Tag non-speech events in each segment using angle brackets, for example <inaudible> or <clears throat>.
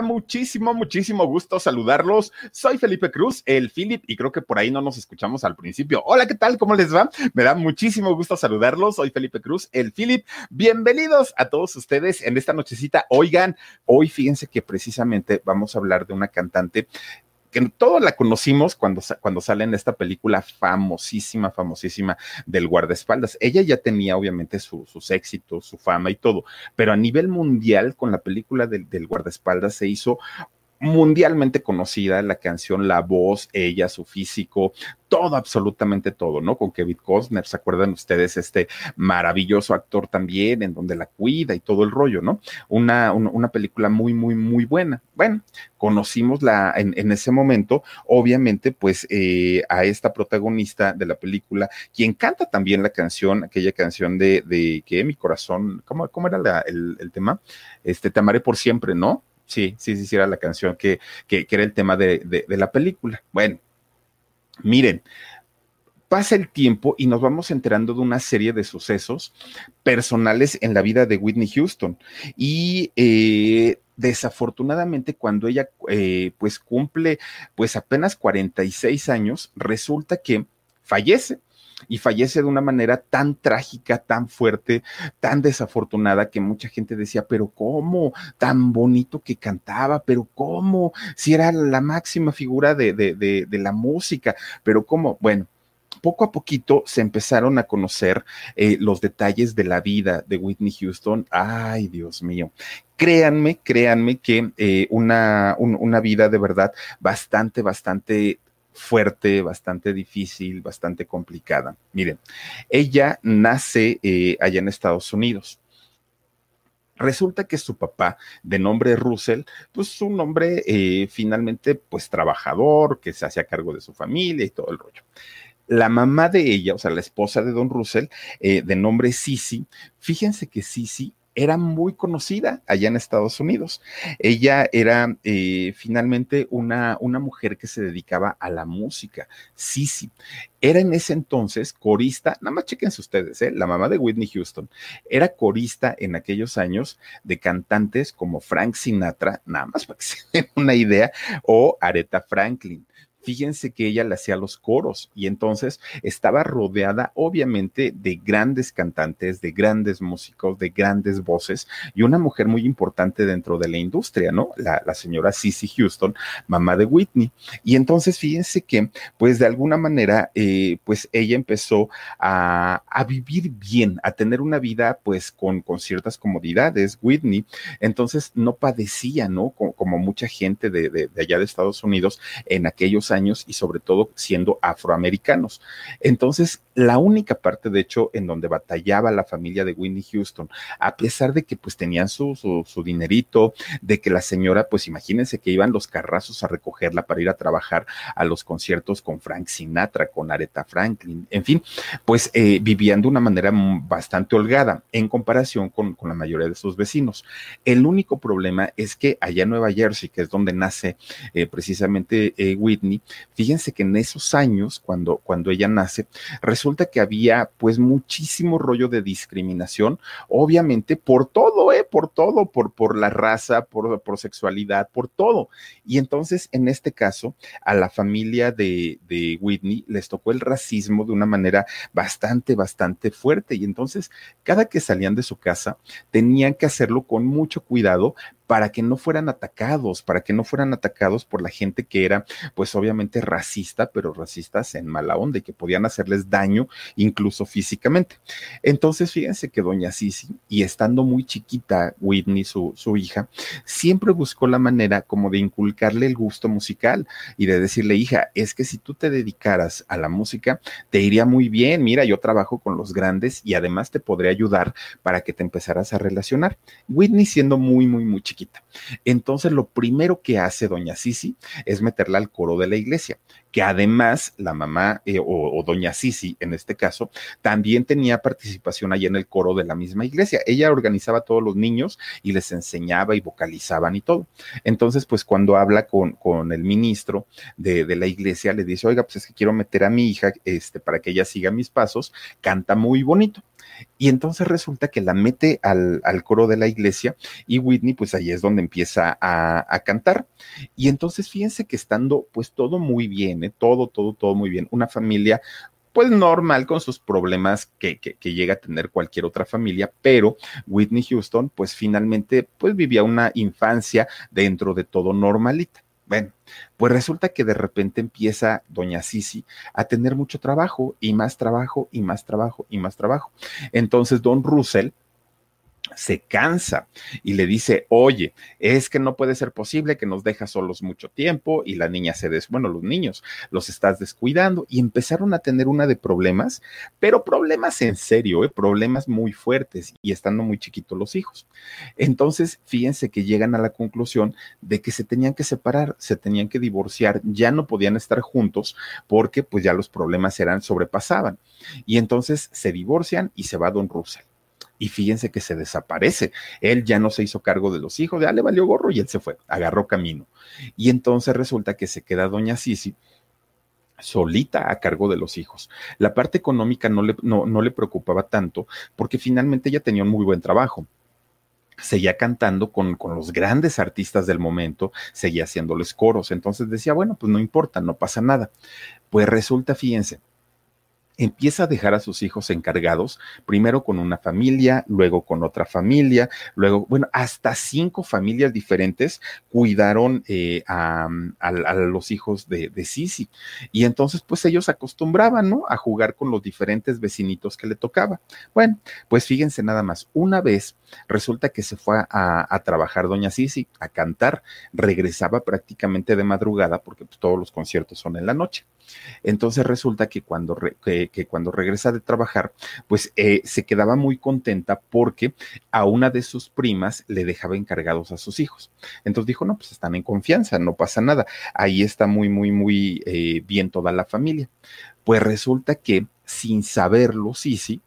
muchísimo, muchísimo gusto saludarlos. Soy Felipe Cruz, el Philip, y creo que por ahí no nos escuchamos al principio. Hola, ¿qué tal? ¿Cómo les va? Me da muchísimo gusto saludarlos. Soy Felipe Cruz, el Philip. Bienvenidos a todos ustedes en esta nochecita. Oigan, hoy fíjense que precisamente vamos a hablar de una cantante que todos la conocimos cuando, cuando sale en esta película famosísima, famosísima del guardaespaldas. Ella ya tenía obviamente sus éxitos, su fama y todo, pero a nivel mundial con la película del guardaespaldas se hizo mundialmente conocida, la canción, la voz, ella, su físico, todo, absolutamente todo, ¿no? Con Kevin Costner, ¿se acuerdan ustedes? Este maravilloso actor también, en donde la cuida y todo el rollo, ¿no? Una, una, película muy, muy, muy buena. Bueno, conocimos la, en, en ese momento, obviamente, pues eh, a esta protagonista de la película, quien canta también la canción, aquella canción de, de que mi corazón, ¿cómo, cómo era el, el tema? Este, te amaré por siempre, ¿no? Sí, sí, sí, sí, era la canción que, que, que era el tema de, de, la película. Bueno, miren, pasa el tiempo y nos vamos enterando de una serie de sucesos personales en la vida de Whitney Houston. Y eh, desafortunadamente cuando ella eh, pues cumple pues apenas 46 años, resulta que fallece y fallece de una manera tan trágica, tan fuerte, tan desafortunada que mucha gente decía, pero ¿cómo? Tan bonito que cantaba, pero ¿cómo? Si era la máxima figura de, de, de, la música, pero ¿cómo? Bueno poco a poquito se empezaron a conocer eh, los detalles de la vida de Whitney Houston. Ay, Dios mío. Créanme, créanme que eh, una, un, una vida de verdad bastante, bastante fuerte, bastante difícil, bastante complicada. Miren, ella nace eh, allá en Estados Unidos. Resulta que su papá, de nombre Russell, pues un hombre eh, finalmente pues trabajador, que se hacía cargo de su familia y todo el rollo. La mamá de ella, o sea, la esposa de Don Russell, eh, de nombre Sisi, fíjense que Sisi era muy conocida allá en Estados Unidos. Ella era eh, finalmente una, una mujer que se dedicaba a la música. Sí, sí. Era en ese entonces corista, nada más chequense ustedes, ¿eh? la mamá de Whitney Houston, era corista en aquellos años de cantantes como Frank Sinatra, nada más para que <laughs> se den una idea, o Aretha Franklin fíjense que ella le hacía los coros y entonces estaba rodeada obviamente de grandes cantantes, de grandes músicos, de grandes voces y una mujer muy importante dentro de la industria, ¿no? La, señora Cissy Houston, mamá de Whitney. Y entonces fíjense que pues de alguna manera eh, pues ella empezó a, vivir bien, a tener una vida pues con, con ciertas comodidades, Whitney. Entonces no padecía, ¿no? Como, como mucha gente de, de, de allá de Estados Unidos en aquellos años y sobre todo siendo afroamericanos. Entonces, la única parte, de hecho, en donde batallaba la familia de Whitney Houston, a pesar de que pues tenían su, su, dinerito, de que la señora, pues imagínense que iban los carrazos a recogerla para ir a trabajar a los conciertos con Frank Sinatra, con Aretha Franklin, en fin, pues eh, vivían de una manera bastante holgada en comparación con, con la mayoría de sus vecinos. El único problema es que allá en Nueva Jersey, que es donde nace eh, precisamente eh, Whitney, fíjense que en esos años, cuando, cuando ella nace, resulta que había pues muchísimo rollo de discriminación, obviamente por todo, ¿eh? Por todo, por, por la raza, por, por sexualidad, por todo. Y entonces, en este caso, a la familia de, de Whitney les tocó el racismo de una manera bastante, bastante fuerte. Y entonces, cada que salían de su casa, tenían que hacerlo con mucho cuidado para que no fueran atacados, para que no fueran atacados por la gente que era, pues obviamente racista, pero racistas en mala onda y que podían hacerles daño incluso físicamente. Entonces, fíjense que doña Sisi, y estando muy chiquita, Whitney, su, su hija, siempre buscó la manera como de inculcarle el gusto musical y de decirle, hija, es que si tú te dedicaras a la música, te iría muy bien, mira, yo trabajo con los grandes y además te podré ayudar para que te empezaras a relacionar. Whitney siendo muy, muy, muy chiquita Entonces, lo primero que hace doña Sisi es meterla al coro de la iglesia, que además la mamá eh, o, doña Sisi, en este caso, también tenía participación allá en el coro de la misma iglesia. Ella organizaba a todos los niños y les enseñaba y vocalizaban y todo. Entonces, pues cuando habla con, con el ministro de, de, la iglesia, le dice, oiga, pues es que quiero meter a mi hija este, para que ella siga mis pasos, canta muy bonito. Y entonces resulta que la mete al, coro de la iglesia y Whitney pues ahí es donde empieza a, cantar. Y entonces fíjense que estando pues todo muy bien, ¿eh? todo, todo, todo muy bien, una familia pues normal con sus problemas que, que, que, llega a tener cualquier otra familia, pero Whitney Houston pues finalmente pues vivía una infancia dentro de todo normalita. Bueno, pues resulta que de repente empieza doña Sisi a tener mucho trabajo y más trabajo y más trabajo y más trabajo. Entonces don Russell se cansa y le dice, oye, es que no puede ser posible que nos dejas solos mucho tiempo y la niña se des, bueno, los niños los estás descuidando y empezaron a tener una de problemas, pero problemas en serio, ¿eh? problemas muy fuertes y estando muy chiquitos los hijos. Entonces, fíjense que llegan a la conclusión de que se tenían que separar, se tenían que divorciar, ya no podían estar juntos porque pues ya los problemas eran sobrepasaban. Y entonces se divorcian y se va Don Russell y fíjense que se desaparece. Él ya no se hizo cargo de los hijos, ya le valió gorro y él se fue, agarró camino. Y entonces resulta que se queda doña Sisi solita a cargo de los hijos. La parte económica no le, no, no le preocupaba tanto porque finalmente ella tenía un muy buen trabajo seguía cantando con, con, los grandes artistas del momento, seguía haciéndoles coros, entonces decía, bueno, pues no importa, no pasa nada. Pues resulta, fíjense, empieza a dejar a sus hijos encargados, primero con una familia, luego con otra familia, luego, bueno, hasta cinco familias diferentes cuidaron eh, a, los hijos de, de Sisi. Y entonces, pues ellos acostumbraban, ¿no? A jugar con los diferentes vecinitos que le tocaba. Bueno, pues fíjense nada más, una vez resulta que se fue a, trabajar doña Sisi, a cantar, regresaba prácticamente de madrugada, porque pues, todos los conciertos son en la noche. Entonces resulta que cuando, que, cuando regresa de trabajar, pues eh, se quedaba muy contenta porque a una de sus primas le dejaba encargados a sus hijos. Entonces dijo, no, pues están en confianza, no pasa nada. Ahí está muy, muy, muy eh, bien toda la familia. Pues resulta que sin saberlo, sí,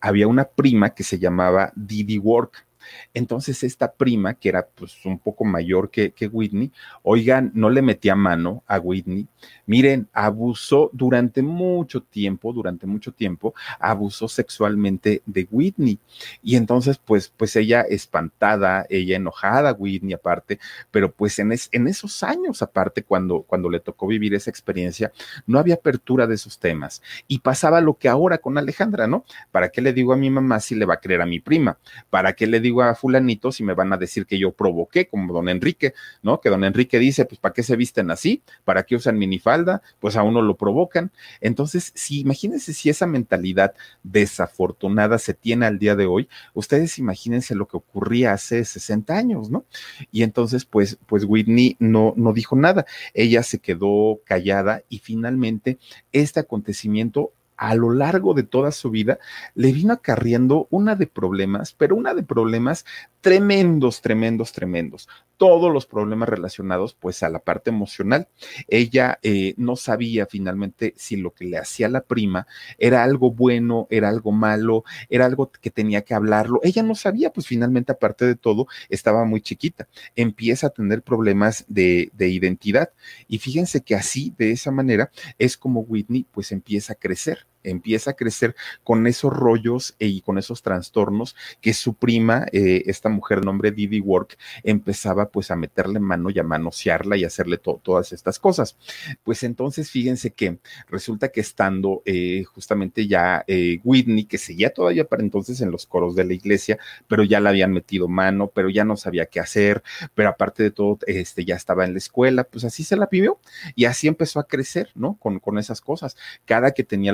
había una prima que se llamaba Didi Work entonces esta prima, que era pues un poco mayor que, Whitney, oigan, no le metía mano a Whitney. Miren, abusó durante mucho tiempo, durante mucho tiempo, abusó sexualmente de Whitney. Y entonces, pues, pues ella espantada, ella enojada, Whitney aparte, pero pues en, en esos años aparte, cuando, cuando le tocó vivir esa experiencia, no había apertura de esos temas. Y pasaba lo que ahora con Alejandra, ¿no? ¿Para qué le digo a mi mamá si le va a creer a mi prima? ¿Para qué le digo a fulanito si me van a decir que yo provoqué, como don Enrique, ¿no? Que don Enrique dice, pues, ¿para qué se visten así? ¿Para qué usan minifalda? Pues a uno lo provocan. Entonces, si imagínense si esa mentalidad desafortunada se tiene al día de hoy, ustedes imagínense lo que ocurría hace 60 años, ¿no? Y entonces, pues, pues Whitney no, no dijo nada. Ella se quedó callada y finalmente este acontecimiento a lo largo de toda su vida le vino acarreando una de problemas, pero una de problemas tremendos, tremendos, tremendos. Todos los problemas relacionados pues a la parte emocional. Ella eh, no sabía finalmente si lo que le hacía la prima era algo bueno, era algo malo, era algo que tenía que hablarlo. Ella no sabía, pues finalmente aparte de todo estaba muy chiquita. Empieza a tener problemas de, de identidad y fíjense que así, de esa manera, es como Whitney pues empieza a crecer empieza a crecer con esos rollos y con esos trastornos que su prima, eh, esta mujer de nombre Didi Work, empezaba pues a meterle mano y a manosearla y hacerle todas estas cosas. Pues entonces fíjense que resulta que estando eh, justamente ya eh, Whitney, que seguía todavía para entonces en los coros de la iglesia, pero ya la habían metido mano, pero ya no sabía qué hacer, pero aparte de todo, este ya estaba en la escuela, pues así se la pidió y así empezó a crecer, ¿no? Con, con esas cosas. Cada que tenía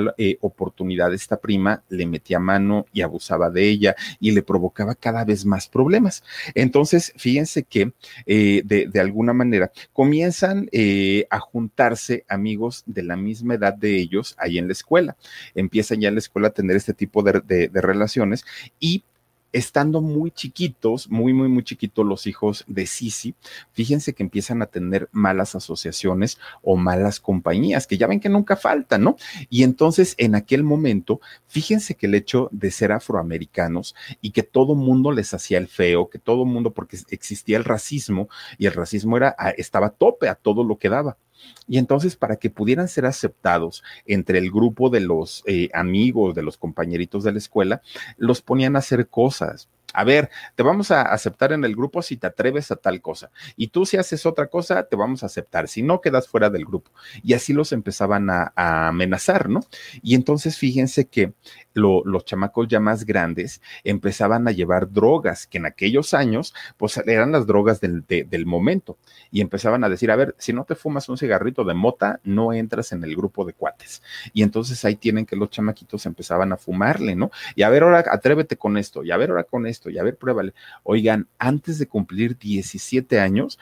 oportunidad esta prima le metía mano y abusaba de ella y le provocaba cada vez más problemas. Entonces, fíjense que eh, de, alguna manera comienzan eh, a juntarse amigos de la misma edad de ellos ahí en la escuela. Empiezan ya en la escuela a tener este tipo de, de relaciones y estando muy chiquitos, muy, muy, muy chiquitos los hijos de Sisi, fíjense que empiezan a tener malas asociaciones o malas compañías, que ya ven que nunca faltan, ¿no? Y entonces en aquel momento, fíjense que el hecho de ser afroamericanos y que todo mundo les hacía el feo, que todo mundo, porque existía el racismo y el racismo era, estaba a tope a todo lo que daba. Y entonces, para que pudieran ser aceptados entre el grupo de los eh, amigos, de los compañeritos de la escuela, los ponían a hacer cosas a ver, te vamos a aceptar en el grupo si te atreves a tal cosa. Y tú si haces otra cosa, te vamos a aceptar. Si no, quedas fuera del grupo. Y así los empezaban a, amenazar, ¿no? Y entonces fíjense que los chamacos ya más grandes empezaban a llevar drogas, que en aquellos años, pues eran las drogas del, del momento. Y empezaban a decir, a ver, si no te fumas un cigarrito de mota, no entras en el grupo de cuates. Y entonces ahí tienen que los chamaquitos empezaban a fumarle, ¿no? Y a ver, ahora atrévete con esto, y a ver, ahora con esto y a ver, pruébale. Oigan, antes de cumplir 17 años,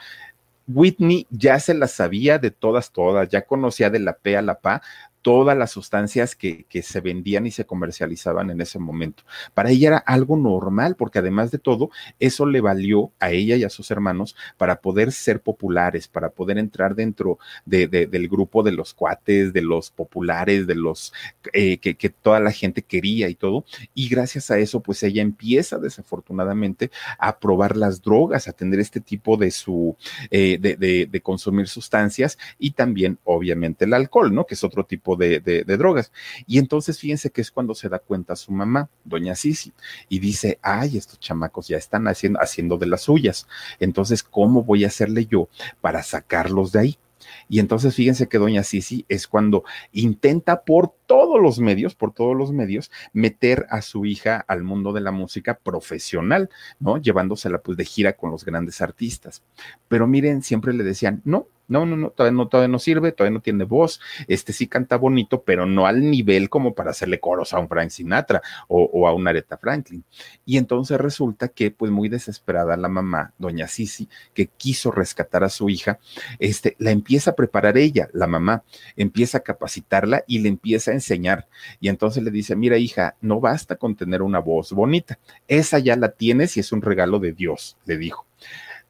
Whitney ya se la sabía de todas, todas, ya conocía de la P a la PA todas las sustancias que, que, se vendían y se comercializaban en ese momento. Para ella era algo normal, porque además de todo, eso le valió a ella y a sus hermanos para poder ser populares, para poder entrar dentro de, del grupo de los cuates, de los populares, de los eh, que, que, toda la gente quería y todo. Y gracias a eso, pues ella empieza desafortunadamente a probar las drogas, a tener este tipo de su, eh, de, de, consumir sustancias y también, obviamente, el alcohol, ¿no? Que es otro tipo de, drogas. Y entonces fíjense que es cuando se da cuenta su mamá, doña Sisi, y dice, ay, estos chamacos ya están haciendo, haciendo de las suyas. Entonces, ¿cómo voy a hacerle yo para sacarlos de ahí? Y entonces fíjense que doña Sisi es cuando intenta por todos los medios, por todos los medios, meter a su hija al mundo de la música profesional, ¿no? Llevándosela pues de gira con los grandes artistas. Pero miren, siempre le decían, no, no, no, no, todavía no, todavía no sirve, todavía no tiene voz. Este sí canta bonito, pero no al nivel como para hacerle coros a un Frank Sinatra o, a una Aretha Franklin. Y entonces resulta que, pues muy desesperada la mamá, doña Sisi, que quiso rescatar a su hija, este, la empieza a preparar ella, la mamá, empieza a capacitarla y le empieza a enseñar. Y entonces le dice, mira hija, no basta con tener una voz bonita, esa ya la tienes y es un regalo de Dios, le dijo.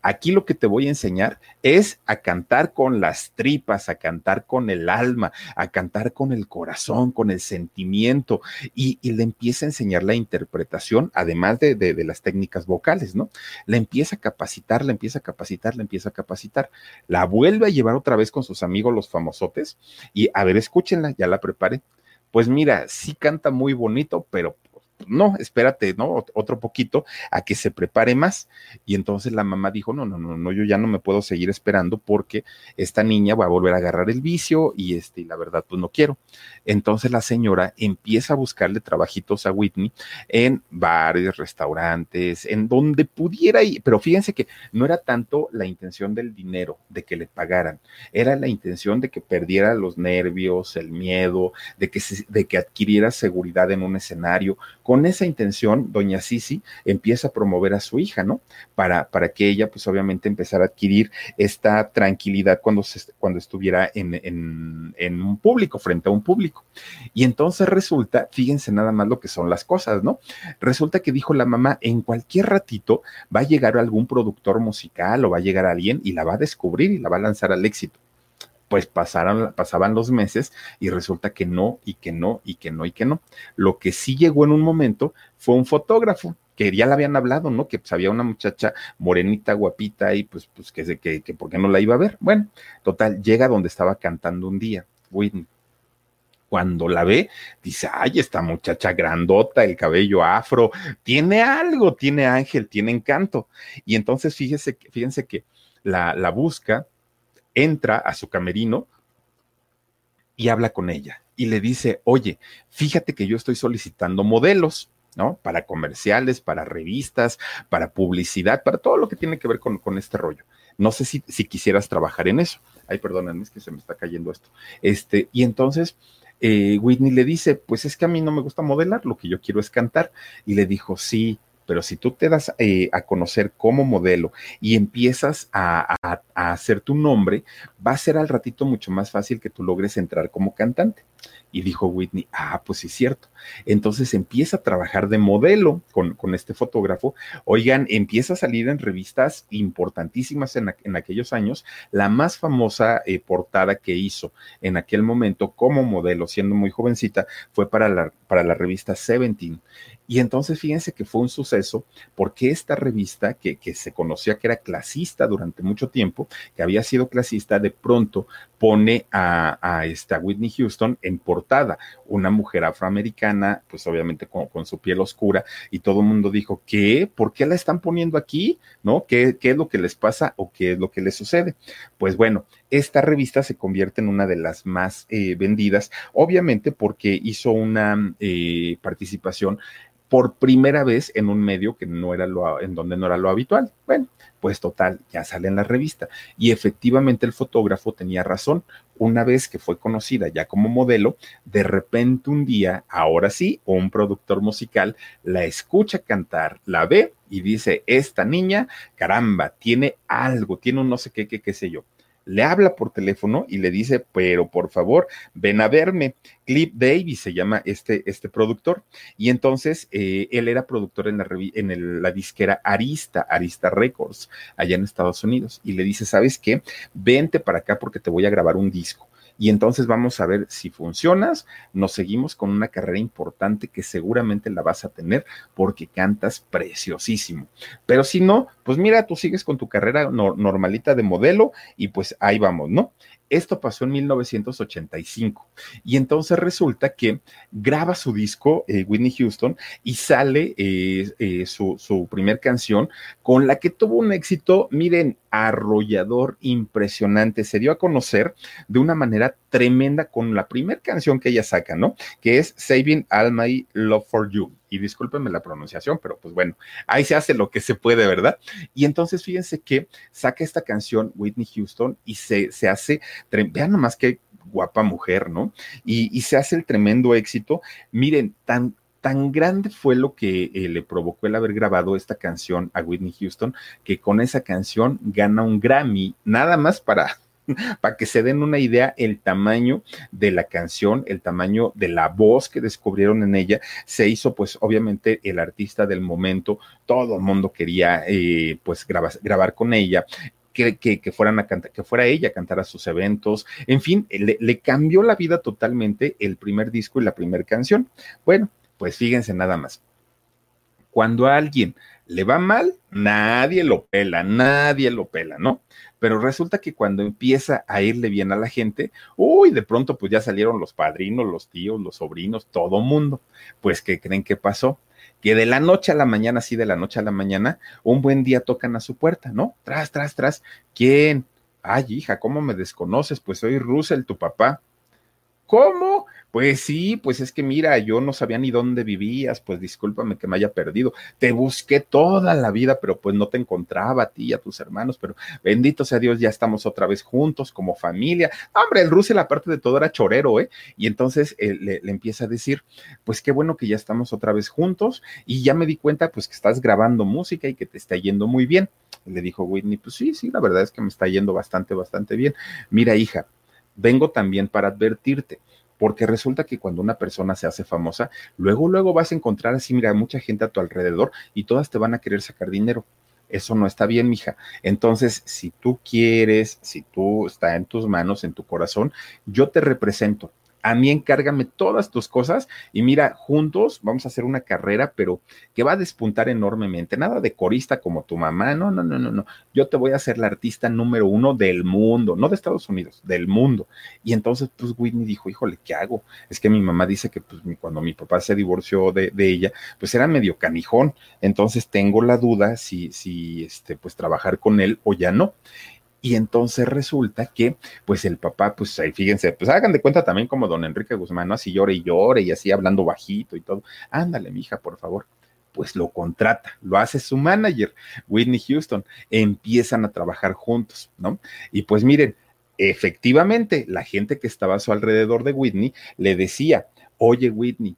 Aquí lo que te voy a enseñar es a cantar con las tripas, a cantar con el alma, a cantar con el corazón, con el sentimiento, y, le empieza a enseñar la interpretación, además de, de, las técnicas vocales, ¿no? La empieza a capacitar, la empieza a capacitar, la empieza a capacitar, la vuelve a llevar otra vez con sus amigos los famosotes, y a ver, escúchenla, ya la preparé. Pues mira, sí canta muy bonito, pero no, espérate, ¿no? Otro poquito a que se prepare más. Y entonces la mamá dijo, no, no, no, no, yo ya no me puedo seguir esperando porque esta niña va a volver a agarrar el vicio y este, y la verdad, pues no quiero. Entonces la señora empieza a buscarle trabajitos a Whitney en bares, restaurantes, en donde pudiera ir, pero fíjense que no era tanto la intención del dinero, de que le pagaran, era la intención de que perdiera los nervios, el miedo, de que, de que adquiriera seguridad en un escenario con esa intención, doña Sisi empieza a promover a su hija, ¿no? Para, para que ella, pues obviamente, empezara a adquirir esta tranquilidad cuando, se, cuando estuviera en, en, en un público, frente a un público. Y entonces resulta, fíjense nada más lo que son las cosas, ¿no? Resulta que dijo la mamá, en cualquier ratito va a llegar algún productor musical o va a llegar alguien y la va a descubrir y la va a lanzar al éxito pues pasaron, pasaban los meses y resulta que no, y que no, y que no, y que no. Lo que sí llegó en un momento fue un fotógrafo que ya le habían hablado, ¿no? Que pues, había una muchacha morenita, guapita, y pues, pues que, que, que por qué no la iba a ver. Bueno, total, llega donde estaba cantando un día, Whitney. Cuando la ve, dice, ay, esta muchacha grandota, el cabello afro, tiene algo, tiene ángel, tiene encanto. Y entonces fíjese, fíjense que la, la busca, entra a su camerino y habla con ella y le dice, oye, fíjate que yo estoy solicitando modelos. ¿no? Para comerciales, para revistas, para publicidad, para todo lo que tiene que ver con, con este rollo. No sé si, si, quisieras trabajar en eso. Ay, perdónenme, es que se me está cayendo esto. Este, y entonces eh, Whitney le dice, pues es que a mí no me gusta modelar, lo que yo quiero es cantar. Y le dijo, sí, pero si tú te das eh, a conocer como modelo y empiezas a, hacer tu nombre, va a ser al ratito mucho más fácil que tú logres entrar como cantante. Y dijo Whitney, ah, pues sí, cierto. Entonces empieza a trabajar de modelo con, con este fotógrafo. Oigan, empieza a salir en revistas importantísimas en, en aquellos años. La más famosa eh, portada que hizo en aquel momento como modelo, siendo muy jovencita, fue para la, para la revista Seventeen Y entonces fíjense que fue un suceso porque esta revista, que, que, se conocía que era clasista durante mucho tiempo, que había sido clasista, de pronto pone a, a esta Whitney Houston en portada, una mujer afroamericana, pues obviamente con, con su piel oscura, y todo el mundo dijo, ¿qué? ¿Por qué la están poniendo aquí? ¿No? ¿Qué, ¿Qué es lo que les pasa o qué es lo que les sucede? Pues bueno, esta revista se convierte en una de las más eh, vendidas, obviamente porque hizo una eh, participación por primera vez en un medio que no era lo, en donde no era lo habitual. Bueno, pues total, ya sale en la revista. Y efectivamente el fotógrafo tenía razón. Una vez que fue conocida ya como modelo, de repente un día, ahora sí, un productor musical la escucha cantar, la ve y dice, esta niña, caramba, tiene algo, tiene un no sé qué, qué, qué sé yo le habla por teléfono y le dice, pero por favor, ven a verme. Clip Davis se llama este, este productor. Y entonces eh, él era productor en, la, en la disquera Arista, Arista Records, allá en Estados Unidos. Y le dice, ¿sabes qué? Vente para acá porque te voy a grabar un disco y entonces vamos a ver si funcionas, nos seguimos con una carrera importante que seguramente la vas a tener porque cantas preciosísimo. Pero si no, pues mira, tú sigues con tu carrera normalita de modelo y pues ahí vamos, ¿no? Esto pasó en 1985 y entonces resulta que graba su disco eh, Whitney Houston y sale eh, eh, su, su primer canción con la que tuvo un éxito, miren, arrollador, impresionante. Se dio a conocer de una manera tremenda con la primera canción que ella saca, ¿no? Que es Saving All My Love for You y discúlpenme la pronunciación, pero pues bueno, ahí se hace lo que se puede, ¿verdad? Y entonces fíjense que saca esta canción Whitney Houston y se, se hace, vean nomás qué guapa mujer, ¿no? Y, y se hace el tremendo éxito. Miren, tan, tan grande fue lo que eh, le provocó el haber grabado esta canción a Whitney Houston, que con esa canción gana un Grammy, nada más para <laughs> para que se den una idea el tamaño de la canción, el tamaño de la voz que descubrieron en ella, se hizo pues obviamente el artista del momento, todo el mundo quería eh, pues grabar, con ella. Que, que, fueran a cantar, que fuera ella a cantar a sus eventos, en fin, le cambió la vida totalmente el primer disco y la primera canción. Bueno, pues fíjense nada más. Cuando a alguien le va mal, nadie lo pela, nadie lo pela, ¿no? pero resulta que cuando empieza a irle bien a la gente, uy, de pronto pues ya salieron los padrinos, los tíos, los sobrinos, todo mundo. Pues, ¿qué creen que pasó? Que de la noche a la mañana, sí, de la noche a la mañana, un buen día tocan a su puerta, ¿no? Tras, tras, tras. ¿Quién? Ay, hija, ¿cómo me desconoces? Pues soy Russell, tu papá. ¿Cómo? Pues sí, pues es que mira, yo no sabía ni dónde vivías, pues discúlpame que me haya perdido. Te busqué toda la vida, pero pues no te encontraba a ti y a tus hermanos, pero bendito sea Dios, ya estamos otra vez juntos como familia. Hombre, el Russell, aparte de todo, era chorero, ¿eh? Y entonces eh, le, le, empieza a decir, pues qué bueno que ya estamos otra vez juntos y ya me di cuenta, pues que estás grabando música y que te está yendo muy bien. Le dijo Whitney, pues sí, sí, la verdad es que me está yendo bastante, bastante bien. Mira, hija, vengo también para advertirte porque resulta que cuando una persona se hace famosa, luego, luego vas a encontrar así, mira, mucha gente a tu alrededor y todas te van a querer sacar dinero. Eso no está bien, mija. Entonces, si tú quieres, si tú está en tus manos, en tu corazón, yo te represento a mí encárgame todas tus cosas y mira, juntos vamos a hacer una carrera, pero que va a despuntar enormemente. Nada de corista como tu mamá, no, no, no, no, no. Yo te voy a ser la artista número uno del mundo, no de Estados Unidos, del mundo. Y entonces, pues Whitney dijo, híjole, ¿qué hago? Es que mi mamá dice que pues, cuando mi papá se divorció de, de ella, pues era medio canijón. Entonces tengo la duda si, si, este, pues trabajar con él o ya no. Y entonces resulta que, pues el papá, pues ahí fíjense, pues hagan de cuenta también como don Enrique Guzmán, ¿no? Así llore y llore y así hablando bajito y todo. Ándale, mija, por favor pues lo contrata, lo hace su manager, Whitney Houston, empiezan a trabajar juntos, ¿no? Y pues miren, efectivamente, la gente que estaba a su alrededor de Whitney le decía, oye Whitney,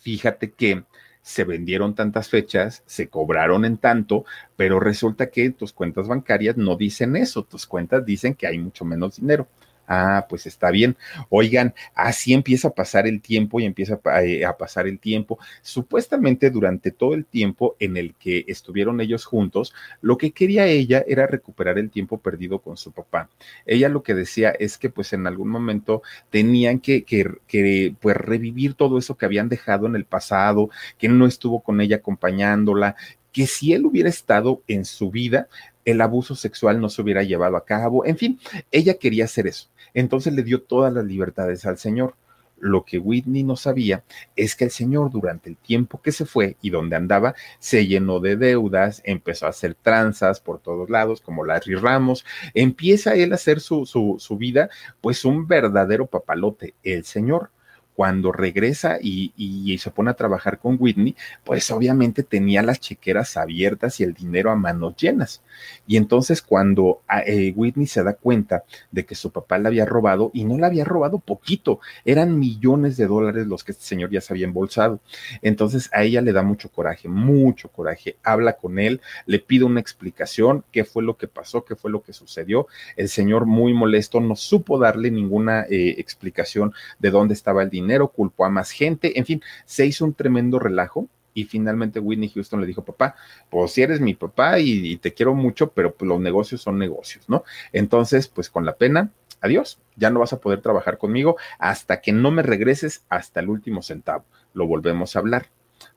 fíjate que se vendieron tantas fechas, se cobraron en tanto, pero resulta que tus cuentas bancarias no dicen eso, tus cuentas dicen que hay mucho menos dinero. Ah, pues está bien. Oigan, así empieza a pasar el tiempo y empieza a, eh, pasar el tiempo. Supuestamente durante todo el tiempo en el que estuvieron ellos juntos, lo que quería ella era recuperar el tiempo perdido con su papá. Ella lo que decía es que pues en algún momento tenían que, que, pues revivir todo eso que habían dejado en el pasado, que no estuvo con ella acompañándola, que si él hubiera estado en su vida, el abuso sexual no se hubiera llevado a cabo. En fin, ella quería hacer eso. Entonces le dio todas las libertades al Señor. Lo que Whitney no sabía es que el señor durante el tiempo que se fue y donde andaba se llenó de deudas, empezó a hacer tranzas por todos lados como Larry Ramos, empieza él a hacer su, su, su vida pues un verdadero papalote, el señor cuando regresa y, se pone a trabajar con Whitney, pues obviamente tenía las chequeras abiertas y el dinero a manos llenas. Y entonces cuando ah, eh, Whitney se da cuenta de que su papá le había robado, y no le había robado poquito, eran millones de dólares los que este señor ya se había embolsado. Entonces a ella le da mucho coraje, mucho coraje. Habla con él, le pide una explicación, qué fue lo que pasó, qué fue lo que sucedió. El señor muy molesto no supo darle ninguna eh, explicación de dónde estaba el dinero dinero, culpó a más gente, en fin, se hizo un tremendo relajo y finalmente Whitney Houston le dijo, papá, pues si eres mi papá y, te quiero mucho, pero pues, los negocios son negocios, ¿no? Entonces, pues con la pena, adiós, ya no vas a poder trabajar conmigo hasta que no me regreses hasta el último centavo. Lo volvemos a hablar.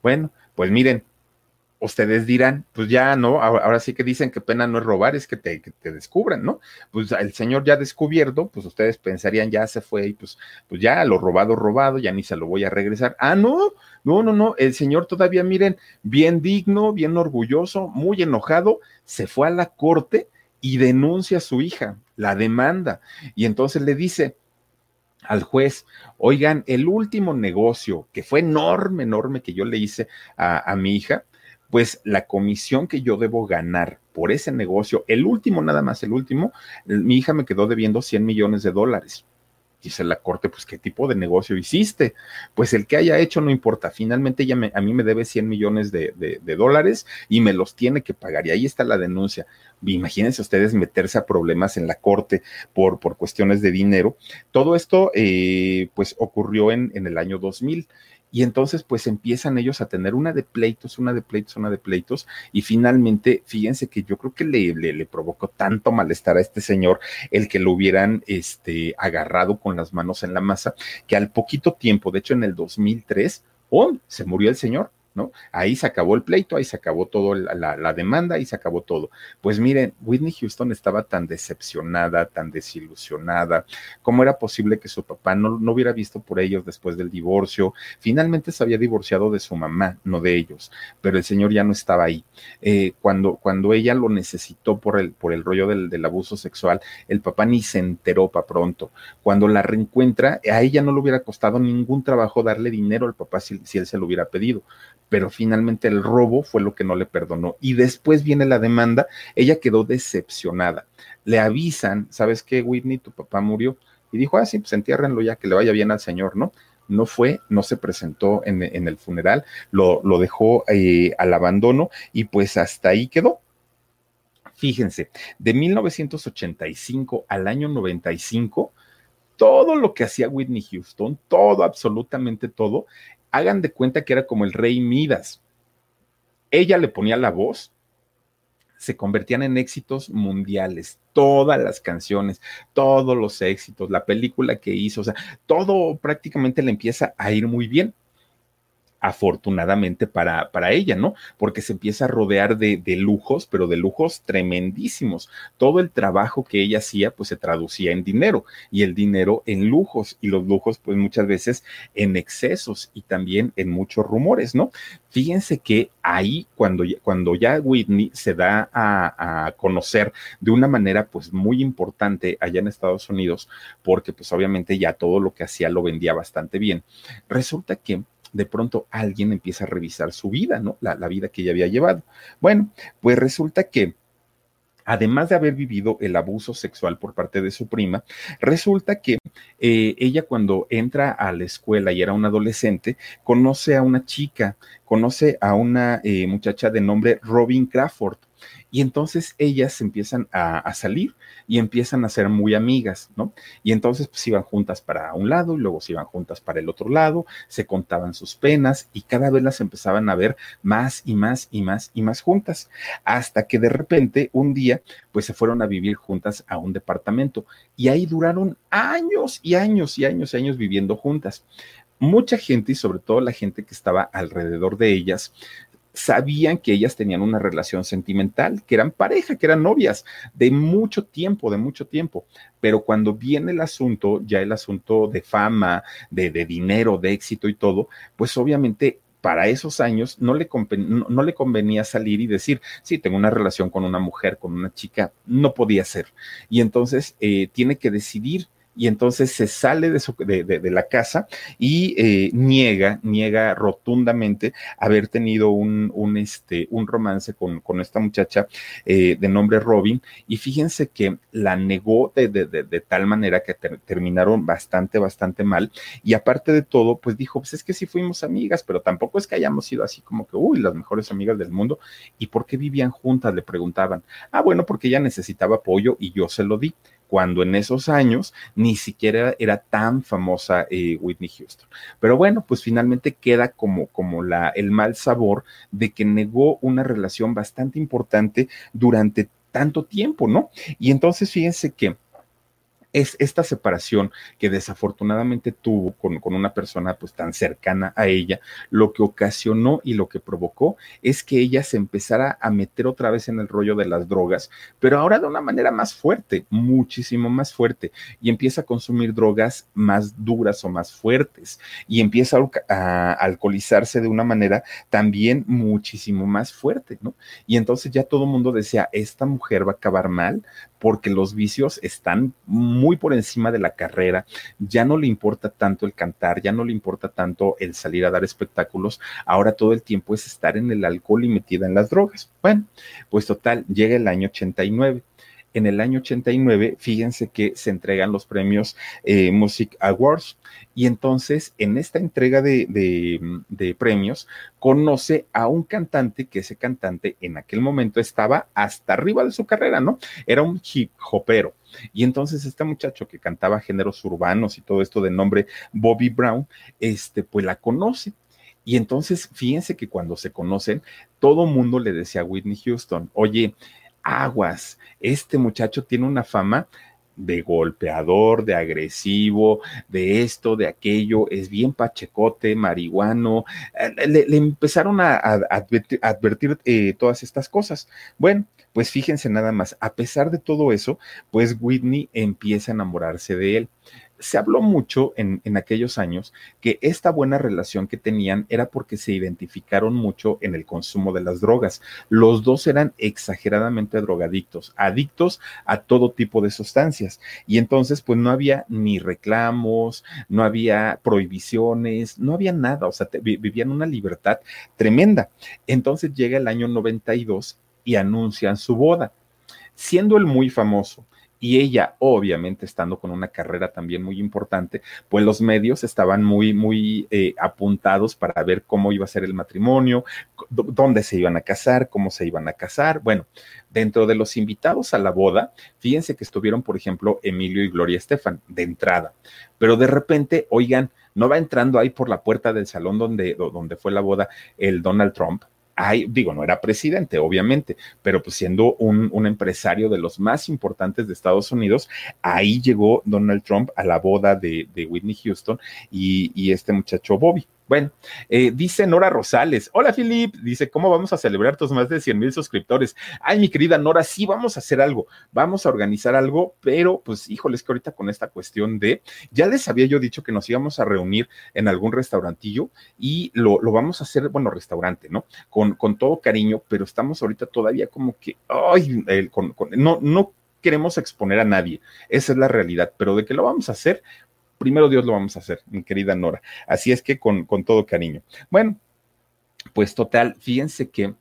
Bueno, pues miren, ustedes dirán, pues ya no, ahora sí que dicen que pena no es robar, es que te, descubran, ¿no? Pues el señor ya descubierto, pues ustedes pensarían ya se fue y pues, pues ya lo robado, robado, ya ni se lo voy a regresar. Ah, no, no, no, no, el señor todavía, miren, bien digno, bien orgulloso, muy enojado, se fue a la corte y denuncia a su hija, la demanda, y entonces le dice, al juez, oigan, el último negocio que fue enorme, enorme que yo le hice a, a mi hija, pues la comisión que yo debo ganar por ese negocio, el último, nada más el último, mi hija me quedó debiendo 100 millones de dólares. Dice la corte, pues, ¿qué tipo de negocio hiciste? Pues el que haya hecho no importa. Finalmente ella a mí me debe 100 millones de, dólares y me los tiene que pagar. Y ahí está la denuncia. Imagínense ustedes meterse a problemas en la corte por, por cuestiones de dinero. Todo esto, eh, pues, ocurrió en, en el año 2000 y entonces pues empiezan ellos a tener una de pleitos, una de pleitos, una de pleitos, y finalmente, fíjense que yo creo que le, le, provocó tanto malestar a este señor el que lo hubieran este, agarrado con las manos en la masa, que al poquito tiempo, de hecho en el 2003, ¡oh! se murió el señor Ahí se acabó el pleito, ahí se acabó todo la, demanda, ahí se acabó todo. Pues miren, Whitney Houston estaba tan decepcionada, tan desilusionada, ¿cómo era posible que su papá no, no hubiera visto por ellos después del divorcio? Finalmente se había divorciado de su mamá, no de ellos, pero el señor ya no estaba ahí. Eh, cuando, cuando ella lo necesitó por el, por el rollo del, del abuso sexual, el papá ni se enteró para pronto. Cuando la reencuentra, a ella no le hubiera costado ningún trabajo darle dinero al papá si él se lo hubiera pedido pero finalmente el robo fue lo que no le perdonó. Y después viene la demanda, ella quedó decepcionada. Le avisan, ¿sabes qué, Whitney? Tu papá murió. Y dijo, ah, sí, pues entiérrenlo ya, que le vaya bien al señor, ¿no? No fue, no se presentó en, el funeral, lo, lo dejó eh, al abandono y pues hasta ahí quedó. Fíjense, de 1985 al año 95, todo lo que hacía Whitney Houston, todo, absolutamente todo, hagan de cuenta que era como el rey Midas. Ella le ponía la voz, se convertían en éxitos mundiales, todas las canciones, todos los éxitos, la película que hizo, o sea, todo prácticamente le empieza a ir muy bien afortunadamente para, para ella, ¿no? Porque se empieza a rodear de, de, lujos, pero de lujos tremendísimos. Todo el trabajo que ella hacía, pues se traducía en dinero y el dinero en lujos y los lujos, pues muchas veces en excesos y también en muchos rumores, ¿no? Fíjense que ahí, cuando, cuando ya Whitney se da a, a conocer de una manera, pues muy importante allá en Estados Unidos, porque pues obviamente ya todo lo que hacía lo vendía bastante bien, resulta que de pronto alguien empieza a revisar su vida, ¿no? La, vida que ella había llevado. Bueno, pues resulta que además de haber vivido el abuso sexual por parte de su prima, resulta que eh, ella cuando entra a la escuela y era una adolescente, conoce a una chica, conoce a una eh, muchacha de nombre Robin Crawford. Y entonces ellas empiezan a, salir y empiezan a ser muy amigas, ¿no? Y entonces pues iban juntas para un lado y luego se iban juntas para el otro lado, se contaban sus penas y cada vez las empezaban a ver más y más y más y más juntas, hasta que de repente un día pues se fueron a vivir juntas a un departamento y ahí duraron años y años y años y años viviendo juntas mucha gente y sobre todo la gente que estaba alrededor de ellas sabían que ellas tenían una relación sentimental, que eran pareja, que eran novias de mucho tiempo, de mucho tiempo. Pero cuando viene el asunto, ya el asunto de fama, de, dinero, de éxito y todo, pues obviamente para esos años no le, no, le, convenía salir y decir, sí, tengo una relación con una mujer, con una chica, no podía ser. Y entonces eh, tiene que decidir y entonces se sale de, la casa y eh, niega, niega rotundamente haber tenido un, un, este, un romance con, con esta muchacha eh, de nombre Robin y fíjense que la negó de, tal manera que terminaron bastante, bastante mal y aparte de todo, pues dijo, pues es que sí fuimos amigas, pero tampoco es que hayamos sido así como que, uy, las mejores amigas del mundo. ¿Y por qué vivían juntas? Le preguntaban. Ah, bueno, porque ella necesitaba apoyo y yo se lo di cuando en esos años ni siquiera era tan famosa eh, Whitney Houston. Pero bueno, pues finalmente queda como, como la, el mal sabor de que negó una relación bastante importante durante tanto tiempo, ¿no? Y entonces fíjense que es esta separación que desafortunadamente tuvo con, una persona pues tan cercana a ella, lo que ocasionó y lo que provocó es que ella se empezara a meter otra vez en el rollo de las drogas, pero ahora de una manera más fuerte, muchísimo más fuerte, y empieza a consumir drogas más duras o más fuertes, y empieza a, alcoholizarse de una manera también muchísimo más fuerte, ¿no? Y entonces ya todo el mundo decía, esta mujer va a acabar mal porque los vicios están muy por encima de la carrera, ya no le importa tanto el cantar, ya no le importa tanto el salir a dar espectáculos, ahora todo el tiempo es estar en el alcohol y metida en las drogas. Bueno, pues total, llega el año 89 en el año 89, fíjense que se entregan los premios eh, Music Awards y entonces en esta entrega de, premios conoce a un cantante que ese cantante en aquel momento estaba hasta arriba de su carrera, ¿no? Era un hip hopero. Y entonces este muchacho que cantaba géneros urbanos y todo esto de nombre Bobby Brown, este, pues la conoce. Y entonces, fíjense que cuando se conocen, todo mundo le decía a Whitney Houston, oye, aguas, este muchacho tiene una fama de golpeador, de agresivo, de esto, de aquello, es bien pachecote, marihuano. Eh, le, empezaron a, advertir, eh, todas estas cosas. Bueno, pues fíjense nada más, a pesar de todo eso, pues Whitney empieza a enamorarse de él se habló mucho en, aquellos años que esta buena relación que tenían era porque se identificaron mucho en el consumo de las drogas. Los dos eran exageradamente drogadictos, adictos a todo tipo de sustancias. Y entonces, pues no había ni reclamos, no había prohibiciones, no había nada, o sea, vivían una libertad tremenda. Entonces llega el año 92 y anuncian su boda. Siendo él muy famoso, y ella, obviamente, estando con una carrera también muy importante, pues los medios estaban muy, muy eh, apuntados para ver cómo iba a ser el matrimonio, dónde se iban a casar, cómo se iban a casar. Bueno, dentro de los invitados a la boda, fíjense que estuvieron, por ejemplo, Emilio y Gloria Estefan de entrada, pero de repente, oigan, no va entrando ahí por la puerta del salón donde, donde fue la boda el Donald Trump digo, no era presidente, obviamente, pero pues siendo un, empresario de los más importantes de Estados Unidos, ahí llegó Donald Trump a la boda de, Whitney Houston y este muchacho Bobby. Bueno, eh, dice Nora Rosales, hola Filip, dice, ¿cómo vamos a celebrar tus más de 100 mil suscriptores? Ay, mi querida Nora, sí, vamos a hacer algo, vamos a organizar algo, pero pues híjoles que ahorita con esta cuestión de, ya les había yo dicho que nos íbamos a reunir en algún restaurantillo y lo, vamos a hacer, bueno, restaurante, ¿no? Con, con todo cariño, pero estamos ahorita todavía como que, ay, no, no queremos exponer a nadie, esa es la realidad, pero de que lo vamos a hacer, primero Dios lo vamos a hacer, mi querida Nora. Así es que con, todo cariño. Bueno, pues total, fíjense que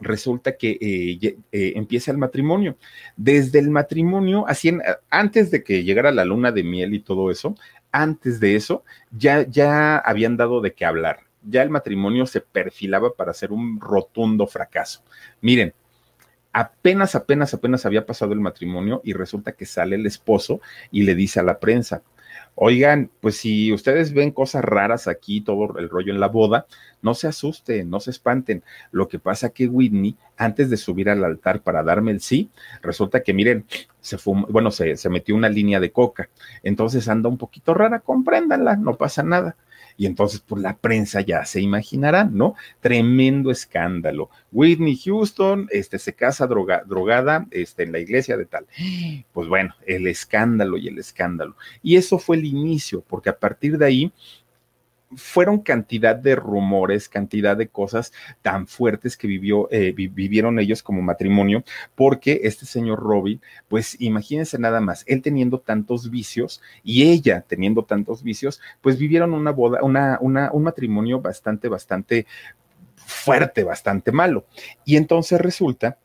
resulta que eh, eh, empieza el matrimonio. Desde el matrimonio, así antes de que llegara la luna de miel y todo eso, antes de eso, ya, ya habían dado de qué hablar. Ya el matrimonio se perfilaba para ser un rotundo fracaso. Miren, Apenas, apenas, apenas había pasado el matrimonio y resulta que sale el esposo y le dice a la prensa, Oigan, pues si ustedes ven cosas raras aquí, todo el rollo en la boda, no se asusten, no se espanten. Lo que pasa que Whitney, antes de subir al altar para darme el sí, resulta que miren, se fumó, bueno, se, se metió una línea de coca. Entonces anda un poquito rara, compréndanla, no pasa nada. Y entonces, pues la prensa ya se imaginará, ¿no? Tremendo escándalo. Whitney Houston, este, se casa drogada, este, en la iglesia de tal. Pues bueno, el escándalo y el escándalo. Y eso fue el inicio, porque a partir de ahí, fueron cantidad de rumores, cantidad de cosas tan fuertes que vivió, eh, vivieron ellos como matrimonio, porque este señor Robin, pues imagínense nada más, él teniendo tantos vicios y ella teniendo tantos vicios, pues vivieron una boda, una, una, un matrimonio bastante, bastante fuerte, bastante malo. Y entonces resulta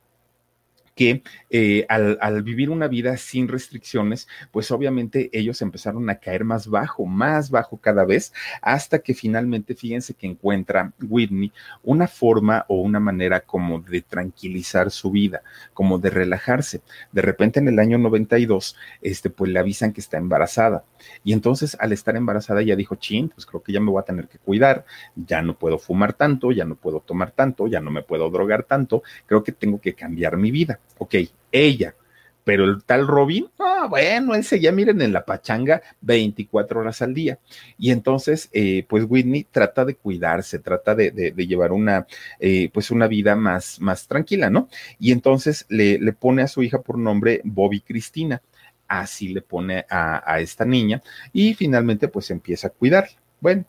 que eh, al, vivir una vida sin restricciones, pues obviamente ellos empezaron a caer más bajo, más bajo cada vez, hasta que finalmente, fíjense que encuentra Whitney una forma o una manera como de tranquilizar su vida, como de relajarse. De repente en el año 92, este, pues le avisan que está embarazada. Y entonces al estar embarazada ya dijo, chin, pues creo que ya me voy a tener que cuidar, ya no puedo fumar tanto, ya no puedo tomar tanto, ya no me puedo drogar tanto, creo que tengo que cambiar mi vida. Ok, ella. Pero el tal Robin, ah, bueno, él seguía, miren, en la pachanga 24 horas al día. Y entonces, eh, pues Whitney trata de cuidarse, trata de, de, llevar una, eh, pues una vida más, más tranquila, ¿no? Y entonces le, le pone a su hija por nombre Bobby Cristina así le pone a, esta niña y finalmente pues empieza a cuidarla. Bueno,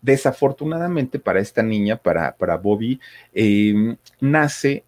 desafortunadamente para esta niña, para, para Bobby, eh, nace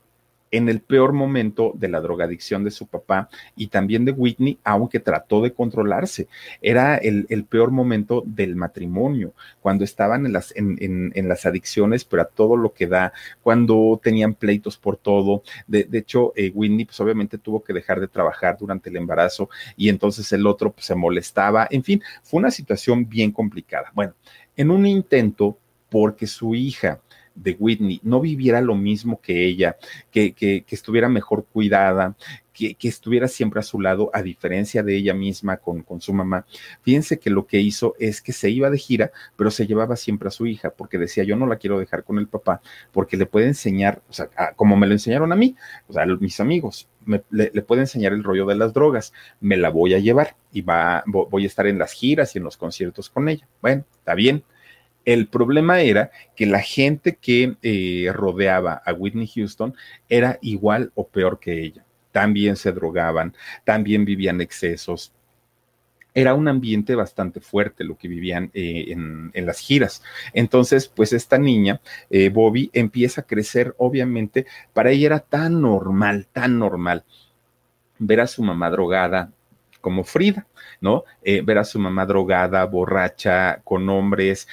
en el peor momento de la drogadicción de su papá y también de Whitney, aunque trató de controlarse. Era el, peor momento del matrimonio, cuando estaban en las, adicciones, pero a todo lo que da, cuando tenían pleitos por todo. De, hecho, eh, Whitney, pues obviamente tuvo que dejar de trabajar durante el embarazo y entonces el otro pues, se molestaba. En fin, fue una situación bien complicada. Bueno, en un intento porque su hija, de Whitney no viviera lo mismo que ella, que, que, estuviera mejor cuidada, que, que, estuviera siempre a su lado, a diferencia de ella misma con, con, su mamá. Fíjense que lo que hizo es que se iba de gira, pero se llevaba siempre a su hija, porque decía, yo no la quiero dejar con el papá, porque le puede enseñar, o sea, como me lo enseñaron a mí, o sea, a mis amigos, me, le, le, puede enseñar el rollo de las drogas, me la voy a llevar y va, voy a estar en las giras y en los conciertos con ella. Bueno, está bien el problema era que la gente que eh, rodeaba a Whitney Houston era igual o peor que ella. También se drogaban, también vivían excesos, era un ambiente bastante fuerte lo que vivían eh, en, las giras. Entonces, pues esta niña, eh, Bobby, empieza a crecer, obviamente, para ella era tan normal, tan normal ver a su mamá drogada, como Frida, ¿no? Eh, ver a su mamá drogada, borracha, con hombres,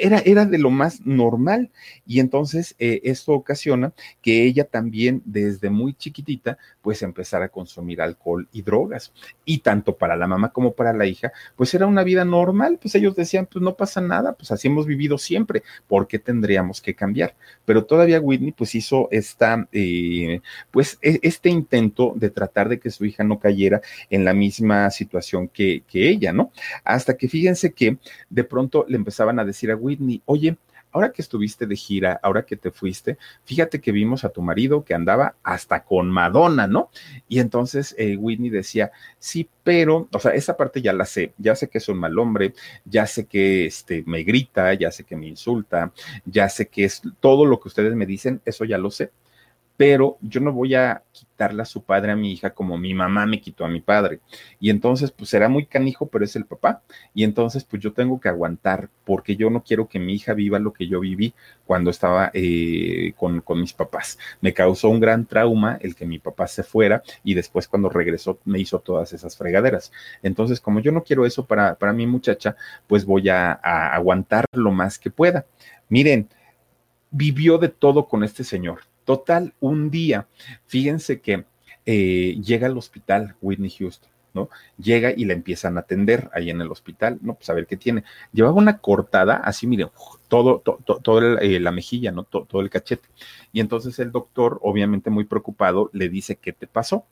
era, era de lo más normal. Y entonces eh, esto ocasiona que ella también desde muy chiquitita pues empezara a consumir alcohol y drogas. Y tanto para la mamá como para la hija, pues era una vida normal, pues ellos decían, pues no pasa nada, pues así hemos vivido siempre, ¿por qué tendríamos que cambiar? Pero todavía Whitney pues hizo esta, eh, pues e, este intento de tratar de que su hija no cayera en la misma situación que, ella, ¿no? Hasta que fíjense que de pronto le empezaban a decir a Whitney, oye, ahora que estuviste de gira, ahora que te fuiste, fíjate que vimos a tu marido que andaba hasta con Madonna, ¿no? Y entonces eh, Whitney decía, sí, pero, o sea, esa parte ya la sé, ya sé que es un mal hombre, ya sé que este, me grita, ya sé que me insulta, ya sé que es todo lo que ustedes me dicen, eso ya lo sé pero yo no voy a quitarle a su padre a mi hija como mi mamá me quitó a mi padre. Y entonces, pues será muy canijo, pero es el papá. Y entonces, pues yo tengo que aguantar, porque yo no quiero que mi hija viva lo que yo viví cuando estaba eh, con, con, mis papás. Me causó un gran trauma el que mi papá se fuera y después cuando regresó me hizo todas esas fregaderas. Entonces, como yo no quiero eso para, para mi muchacha, pues voy a, a aguantar lo más que pueda. Miren, vivió de todo con este señor Total, un día, fíjense que eh, llega al hospital Whitney Houston ¿no? Llega y la empiezan a atender ahí en el hospital, ¿no? Pues a ver qué tiene. Llevaba una cortada, así miren, todo, todo, todo eh, la mejilla, ¿no? Todo, el cachete. Y entonces el doctor, obviamente muy preocupado, le dice, ¿qué te pasó?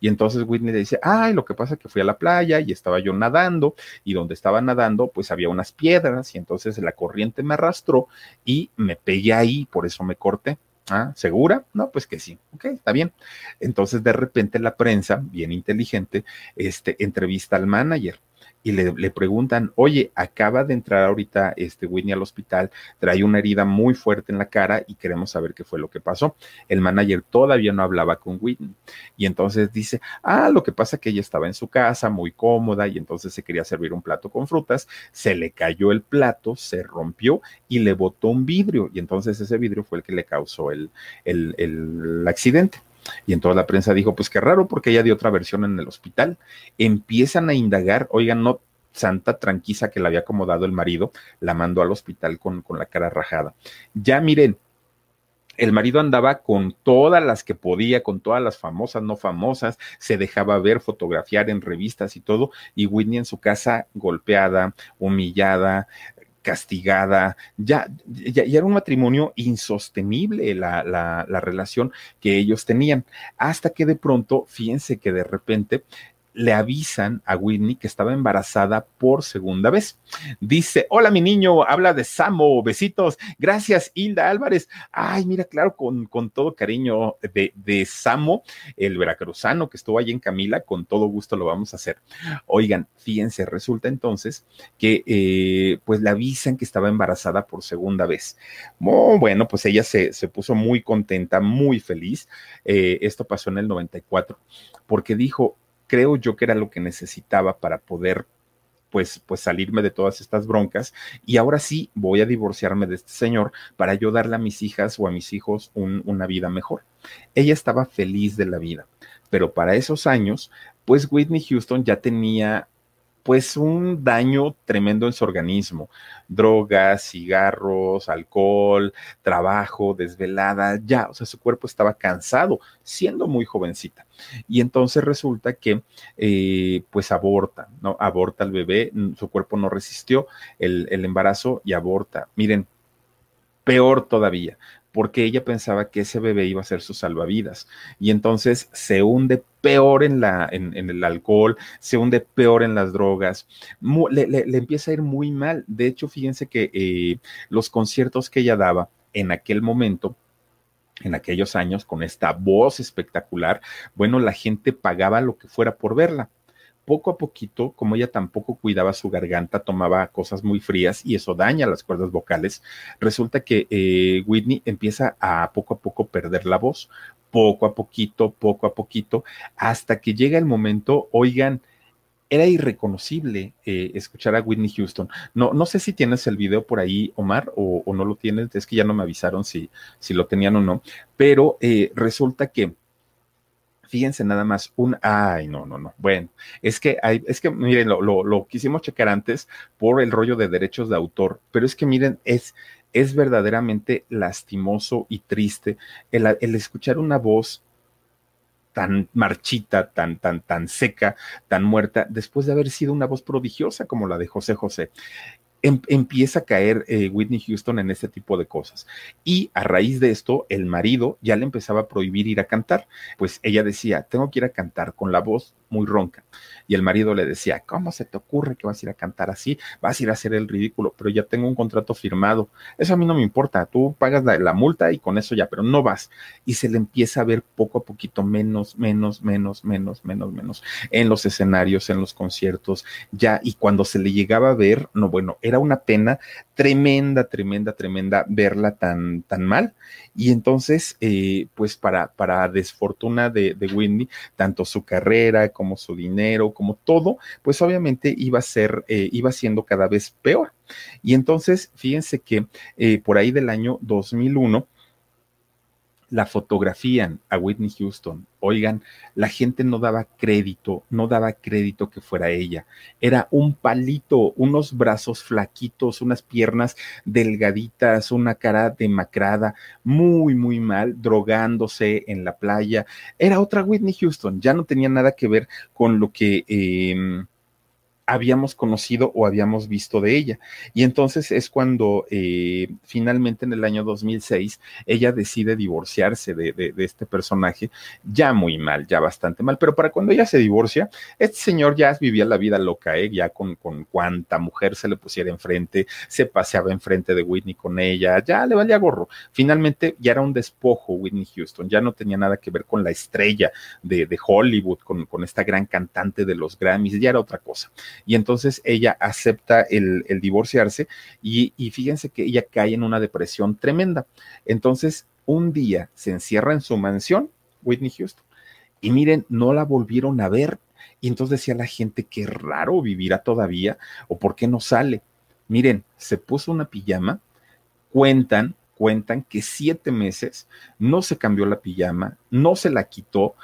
Y entonces Whitney le dice, ay, lo que pasa es que fui a la playa y estaba yo nadando, y donde estaba nadando, pues había unas piedras, y entonces la corriente me arrastró y me pegué ahí, por eso me corté. Ah, ¿segura? No, pues que sí. Ok, está bien. Entonces, de repente, la prensa, bien inteligente, este, entrevista al manager y le, preguntan, oye, acaba de entrar ahorita este Whitney al hospital, trae una herida muy fuerte en la cara y queremos saber qué fue lo que pasó. El manager todavía no hablaba con Whitney y entonces dice, ah, lo que pasa que ella estaba en su casa muy cómoda y entonces se quería servir un plato con frutas, se le cayó el plato, se rompió y le botó un vidrio y entonces ese vidrio fue el que le causó el, el, el accidente. Y entonces la prensa dijo, pues qué raro, porque ella dio otra versión en el hospital. Empiezan a indagar, oigan, no santa tranquila que le había acomodado el marido, la mandó al hospital con, con la cara rajada. Ya miren, el marido andaba con todas las que podía, con todas las famosas, no famosas, se dejaba ver, fotografiar en revistas y todo, y Whitney en su casa golpeada, humillada, castigada, ya, ya, era un matrimonio insostenible la, la, la relación que ellos tenían, hasta que de pronto, fíjense que de repente le avisan a Whitney que estaba embarazada por segunda vez. Dice, hola mi niño, habla de Samo, besitos. Gracias, Hilda Álvarez. Ay, mira, claro, con, con todo cariño de, de Samo, el veracruzano que estuvo ahí en Camila, con todo gusto lo vamos a hacer. Oigan, fíjense, resulta entonces que eh, pues le avisan que estaba embarazada por segunda vez. bueno, pues ella se, se, puso muy contenta, muy feliz. Eh, esto pasó en el 94, porque dijo, creo yo que era lo que necesitaba para poder pues, pues salirme de todas estas broncas y ahora sí voy a divorciarme de este señor para yo darle a mis hijas o a mis hijos una vida mejor. Ella estaba feliz de la vida, pero para esos años, pues Whitney Houston ya tenía pues un daño tremendo en su organismo. Drogas, cigarros, alcohol, trabajo, desvelada, ya, o sea, su cuerpo estaba cansado, siendo muy jovencita. Y entonces resulta que, eh, pues aborta, ¿no? Aborta al bebé, su cuerpo no resistió el, el embarazo y aborta. Miren, peor todavía, porque ella pensaba que ese bebé iba a ser su salvavidas. Y entonces se hunde peor en, la, en, el alcohol, se hunde peor en las drogas, le, empieza a ir muy mal. De hecho, fíjense que eh, los conciertos que ella daba en aquel momento, en aquellos años, con esta voz espectacular, bueno, la gente pagaba lo que fuera por verla poco a poquito, como ella tampoco cuidaba su garganta, tomaba cosas muy frías y eso daña las cuerdas vocales, resulta que eh, Whitney empieza a poco a poco perder la voz, poco a poquito, poco a poquito, hasta que llega el momento, oigan, era irreconocible eh, escuchar a Whitney Houston. No, no sé si tienes el video por ahí, Omar, o, no lo tienes, es que ya no me avisaron si, si lo tenían o no, pero eh, resulta que fíjense nada más, un, ay, no, no, no, bueno, es que es que miren, lo, lo, quisimos checar antes por el rollo de derechos de autor, pero es que miren, es, es verdaderamente lastimoso y triste el, el escuchar una voz tan marchita, tan, tan, tan seca, tan muerta, después de haber sido una voz prodigiosa como la de José José. Em, empieza a caer eh, Whitney Houston en ese tipo de cosas. Y a raíz de esto, el marido ya le empezaba a prohibir ir a cantar. Pues ella decía, tengo que ir a cantar con la voz muy ronca. Y el marido le decía, ¿cómo se te ocurre que vas a ir a cantar así? Vas a ir a hacer el ridículo, pero ya tengo un contrato firmado. Eso a mí no me importa, tú pagas la, multa y con eso ya, pero no vas. Y se le empieza a ver poco a poquito menos, menos, menos, menos, menos, menos en los escenarios, en los conciertos, ya. Y cuando se le llegaba a ver, no, bueno, era una pena tremenda, tremenda, tremenda verla tan, tan mal. Y entonces, eh, pues para, para desfortuna de, de tanto su carrera como su dinero, como todo, pues obviamente iba a ser, eh, iba siendo cada vez peor. Y entonces, fíjense que eh, por ahí del año 2001, la fotografían a Whitney Houston. Oigan, la gente no daba crédito, no daba crédito que fuera ella. Era un palito, unos brazos flaquitos, unas piernas delgaditas, una cara demacrada, muy, muy mal, drogándose en la playa. Era otra Whitney Houston, ya no tenía nada que ver con lo que... Eh, habíamos conocido o habíamos visto de ella. Y entonces es cuando eh, finalmente en el año 2006 ella decide divorciarse de, de, este personaje, ya muy mal, ya bastante mal, pero para cuando ella se divorcia, este señor ya vivía la vida loca, ¿eh? ya con, con cuanta mujer se le pusiera enfrente, se paseaba enfrente de Whitney con ella, ya le valía gorro. Finalmente ya era un despojo Whitney Houston, ya no tenía nada que ver con la estrella de, de Hollywood, con, con esta gran cantante de los Grammys, ya era otra cosa y entonces ella acepta el, divorciarse y, y fíjense que ella cae en una depresión tremenda. Entonces, un día se encierra en su mansión, Whitney Houston, y miren, no la volvieron a ver. Y entonces decía la gente, qué raro vivirá todavía, o por qué no sale. Miren, se puso una pijama, cuentan, cuentan que siete meses no se cambió la pijama, no se la quitó,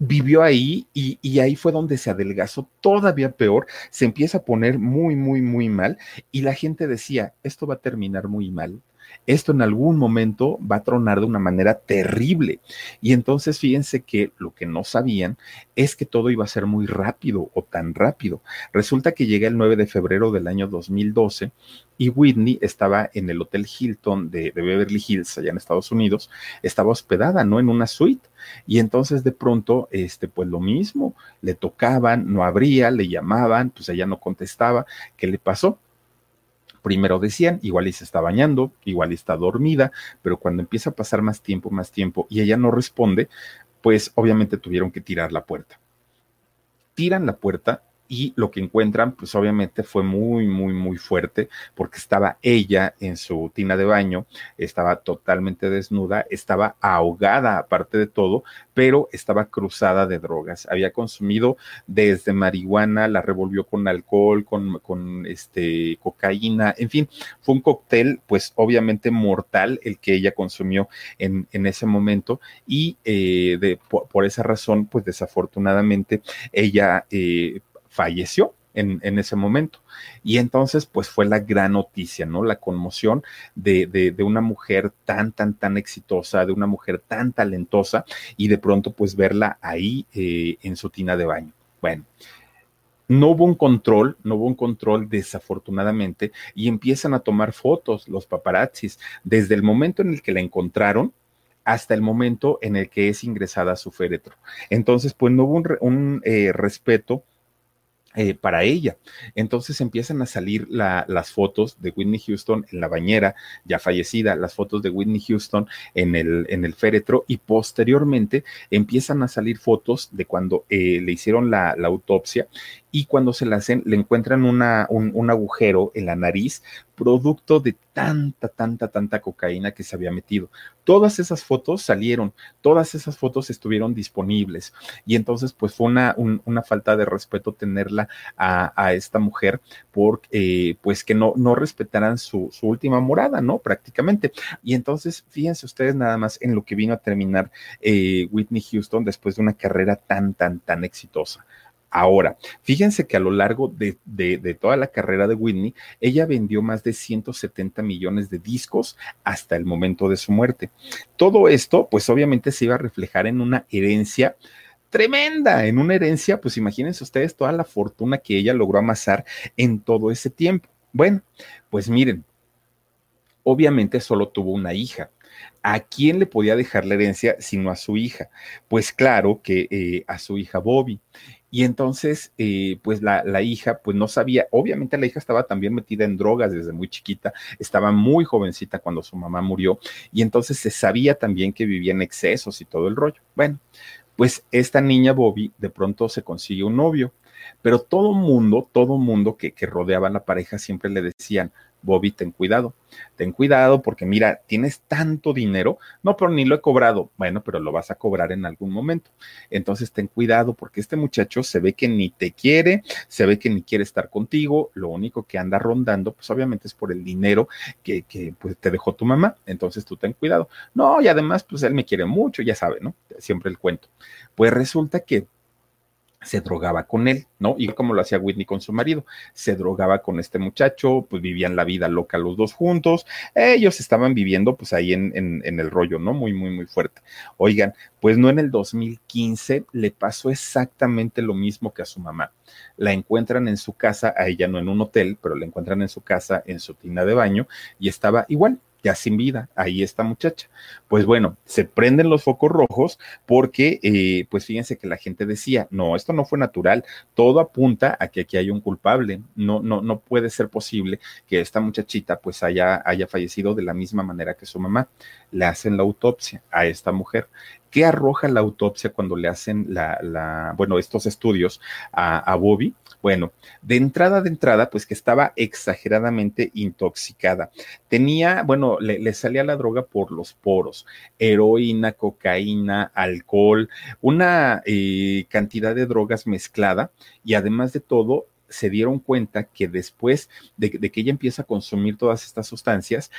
vivió ahí y, y, ahí fue donde se adelgazó todavía peor, se empieza a poner muy, muy, muy mal y la gente decía, esto va a terminar muy mal, esto en algún momento va a tronar de una manera terrible. Y entonces fíjense que lo que no sabían es que todo iba a ser muy rápido o tan rápido. Resulta que llega el 9 de febrero del año 2012 y Whitney estaba en el Hotel Hilton de, de, Beverly Hills, allá en Estados Unidos, estaba hospedada, ¿no? En una suite. Y entonces de pronto, este, pues lo mismo, le tocaban, no abría, le llamaban, pues ella no contestaba. ¿Qué le pasó? Primero decían, igual y se está bañando, igual y está dormida, pero cuando empieza a pasar más tiempo, más tiempo y ella no responde, pues obviamente tuvieron que tirar la puerta. Tiran la puerta y lo que encuentran, pues obviamente fue muy, muy, muy fuerte, porque estaba ella en su tina de baño, estaba totalmente desnuda, estaba ahogada aparte de todo, pero estaba cruzada de drogas. Había consumido desde marihuana, la revolvió con alcohol, con, con este, cocaína, en fin, fue un cóctel, pues obviamente mortal el que ella consumió en, en ese momento y eh, de, por, esa razón, pues desafortunadamente ella eh, falleció en, en, ese momento. Y entonces, pues fue la gran noticia, ¿no? La conmoción de, de, una mujer tan, tan, tan exitosa, de una mujer tan talentosa, y de pronto, pues verla ahí eh, en su tina de baño. Bueno. No hubo un control, no hubo un control desafortunadamente, y empiezan a tomar fotos los paparazzis desde el momento en el que la encontraron hasta el momento en el que es ingresada a su féretro. Entonces, pues no hubo un, un eh, respeto eh, para ella. Entonces empiezan a salir la, las fotos de Whitney Houston en la bañera, ya fallecida, las fotos de Whitney Houston en el, en el féretro y posteriormente empiezan a salir fotos de cuando eh, le hicieron la, autopsia y cuando se la hacen le encuentran un, un agujero en la nariz producto de tanta, tanta, tanta cocaína que se había metido. Todas esas fotos salieron, todas esas fotos estuvieron disponibles y entonces pues fue una, un, una falta de respeto tenerla a, a esta mujer por eh, pues que no, no respetaran su, su, última morada, ¿no? Prácticamente. Y entonces fíjense ustedes nada más en lo que vino a terminar eh, Whitney Houston después de una carrera tan, tan, tan exitosa. Ahora, fíjense que a lo largo de, toda la carrera de Whitney, ella vendió más de 170 millones de discos hasta el momento de su muerte. Todo esto, pues obviamente se iba a reflejar en una herencia tremenda, en una herencia, pues imagínense ustedes toda la fortuna que ella logró amasar en todo ese tiempo. Bueno, pues miren, obviamente solo tuvo una hija. ¿A quién le podía dejar la herencia sino a su hija? Pues claro que eh, a su hija Bobby. Y entonces, eh, pues la, la, hija, pues no sabía, obviamente la hija estaba también metida en drogas desde muy chiquita, estaba muy jovencita cuando su mamá murió, y entonces se sabía también que vivía en excesos y todo el rollo. Bueno, pues esta niña Bobby de pronto se consigue un novio, pero todo mundo, todo mundo que, rodeaba a la pareja siempre le decían, Bobby, ten cuidado, ten cuidado porque mira, tienes tanto dinero, no, pero ni lo he cobrado, bueno, pero lo vas a cobrar en algún momento. Entonces ten cuidado porque este muchacho se ve que ni te quiere, se ve que ni quiere estar contigo, lo único que anda rondando, pues obviamente es por el dinero que, que pues, te dejó tu mamá, entonces tú ten cuidado. No, y además, pues él me quiere mucho, ya sabe, ¿no? Siempre el cuento. Pues resulta que se drogaba con él, ¿no? Y como lo hacía Whitney con su marido, se drogaba con este muchacho, pues vivían la vida loca los dos juntos, ellos estaban viviendo pues ahí en, en, el rollo, ¿no? Muy, muy, muy fuerte. Oigan, pues no en el 2015 le pasó exactamente lo mismo que a su mamá. La encuentran en su casa, a ella no en un hotel, pero la encuentran en su casa, en su tina de baño, y estaba igual, ya sin vida, ahí esta muchacha. Pues bueno, se prenden los focos rojos porque, eh, pues fíjense que la gente decía, no, esto no fue natural, todo apunta a que aquí hay un culpable, no, no, no puede ser posible que esta muchachita pues haya, haya fallecido de la misma manera que su mamá. Le hacen la autopsia a esta mujer. ¿Qué arroja la autopsia cuando le hacen la, la bueno, estos estudios a Bobby? Bueno, de entrada, de entrada, pues que estaba exageradamente intoxicada. Tenía, bueno, le, salía la droga por los poros, heroína, cocaína, alcohol, una eh, cantidad de drogas mezclada y además de todo, se dieron cuenta que después de, que ella empieza a consumir todas estas sustancias,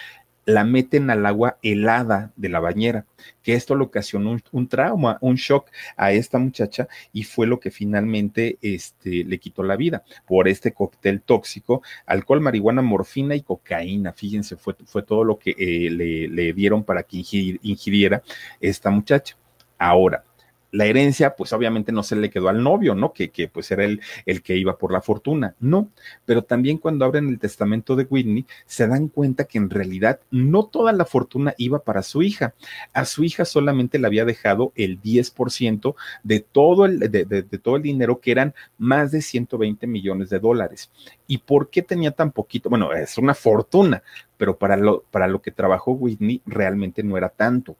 la meten al agua helada de la bañera, que esto le ocasionó un, trauma, un shock a esta muchacha y fue lo que finalmente este, le quitó la vida por este cóctel tóxico, alcohol, marihuana, morfina y cocaína. Fíjense, fue, fue todo lo que eh, le, le, dieron para que ingiriera esta muchacha. Ahora, la herencia, pues obviamente no se le quedó al novio, ¿no? Que, que pues era el, el que iba por la fortuna, no. Pero también cuando abren el testamento de Whitney, se dan cuenta que en realidad no toda la fortuna iba para su hija. A su hija solamente le había dejado el 10% de todo el, de, de, todo el dinero, que eran más de 120 millones de dólares. ¿Y por qué tenía tan poquito? Bueno, es una fortuna, pero para lo, para lo que trabajó Whitney realmente no era tanto.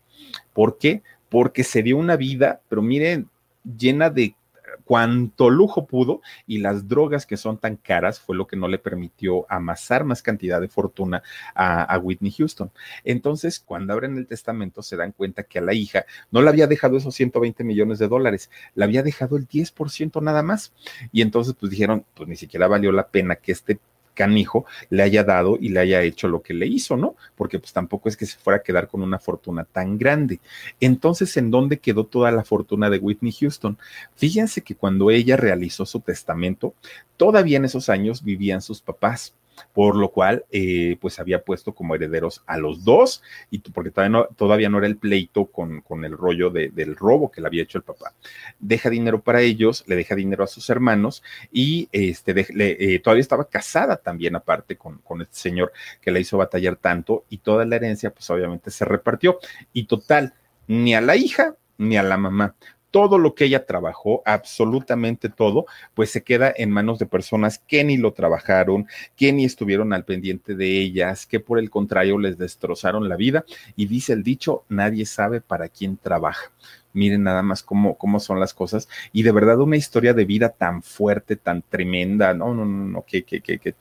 ¿Por qué? Porque se dio una vida, pero miren, llena de cuanto lujo pudo y las drogas que son tan caras fue lo que no le permitió amasar más cantidad de fortuna a, Whitney Houston. Entonces, cuando abren el testamento, se dan cuenta que a la hija no le había dejado esos 120 millones de dólares, le había dejado el 10% nada más. Y entonces, pues dijeron, pues ni siquiera valió la pena que este canijo le haya dado y le haya hecho lo que le hizo, ¿no? Porque pues tampoco es que se fuera a quedar con una fortuna tan grande. Entonces, ¿en dónde quedó toda la fortuna de Whitney Houston? Fíjense que cuando ella realizó su testamento, todavía en esos años vivían sus papás por lo cual eh, pues había puesto como herederos a los dos, y porque todavía no, todavía no era el pleito con, con el rollo de, del robo que le había hecho el papá. Deja dinero para ellos, le deja dinero a sus hermanos y este, eh, todavía estaba casada también aparte con, con este señor que la hizo batallar tanto y toda la herencia pues obviamente se repartió y total, ni a la hija ni a la mamá todo lo que ella trabajó, absolutamente todo, pues se queda en manos de personas que ni lo trabajaron, que ni estuvieron al pendiente de ellas, que por el contrario les destrozaron la vida. Y dice el dicho, nadie sabe para quién trabaja. Miren nada más cómo, cómo son las cosas. Y de verdad una historia de vida tan fuerte, tan tremenda. No, no, no, no, que, que, que, que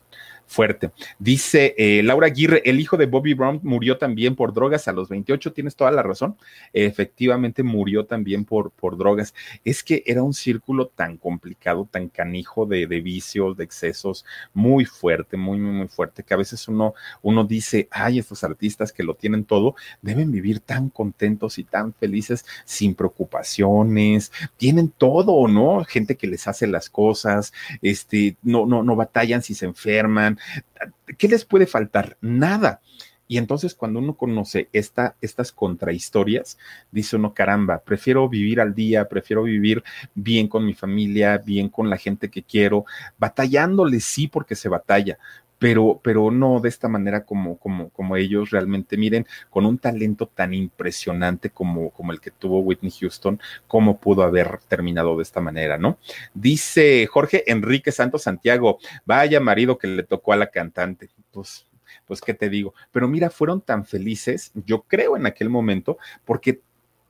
fuerte. Dice eh, Laura Aguirre, el hijo de Bobby Brown murió también por drogas a los 28, tienes toda la razón. Efectivamente murió también por, por drogas. Es que era un círculo tan complicado, tan canijo de, de vicios, de excesos, muy fuerte, muy, muy, muy fuerte, que a veces uno, uno dice, ay, estos artistas que lo tienen todo, deben vivir tan contentos y tan felices, sin preocupaciones, tienen todo, ¿no? Gente que les hace las cosas, este, no, no, no batallan si se enferman, ¿Qué les puede faltar? Nada. Y entonces cuando uno conoce esta, estas contrahistorias, dice uno, caramba, prefiero vivir al día, prefiero vivir bien con mi familia, bien con la gente que quiero, batallándole sí porque se batalla, pero, pero no de esta manera como, como, como ellos realmente miren, con un talento tan impresionante como, como el que tuvo Whitney Houston, cómo pudo haber terminado de esta manera, ¿no? Dice Jorge Enrique Santos Santiago, vaya marido que le tocó a la cantante. Pues, pues, ¿qué te digo? Pero mira, fueron tan felices, yo creo en aquel momento, porque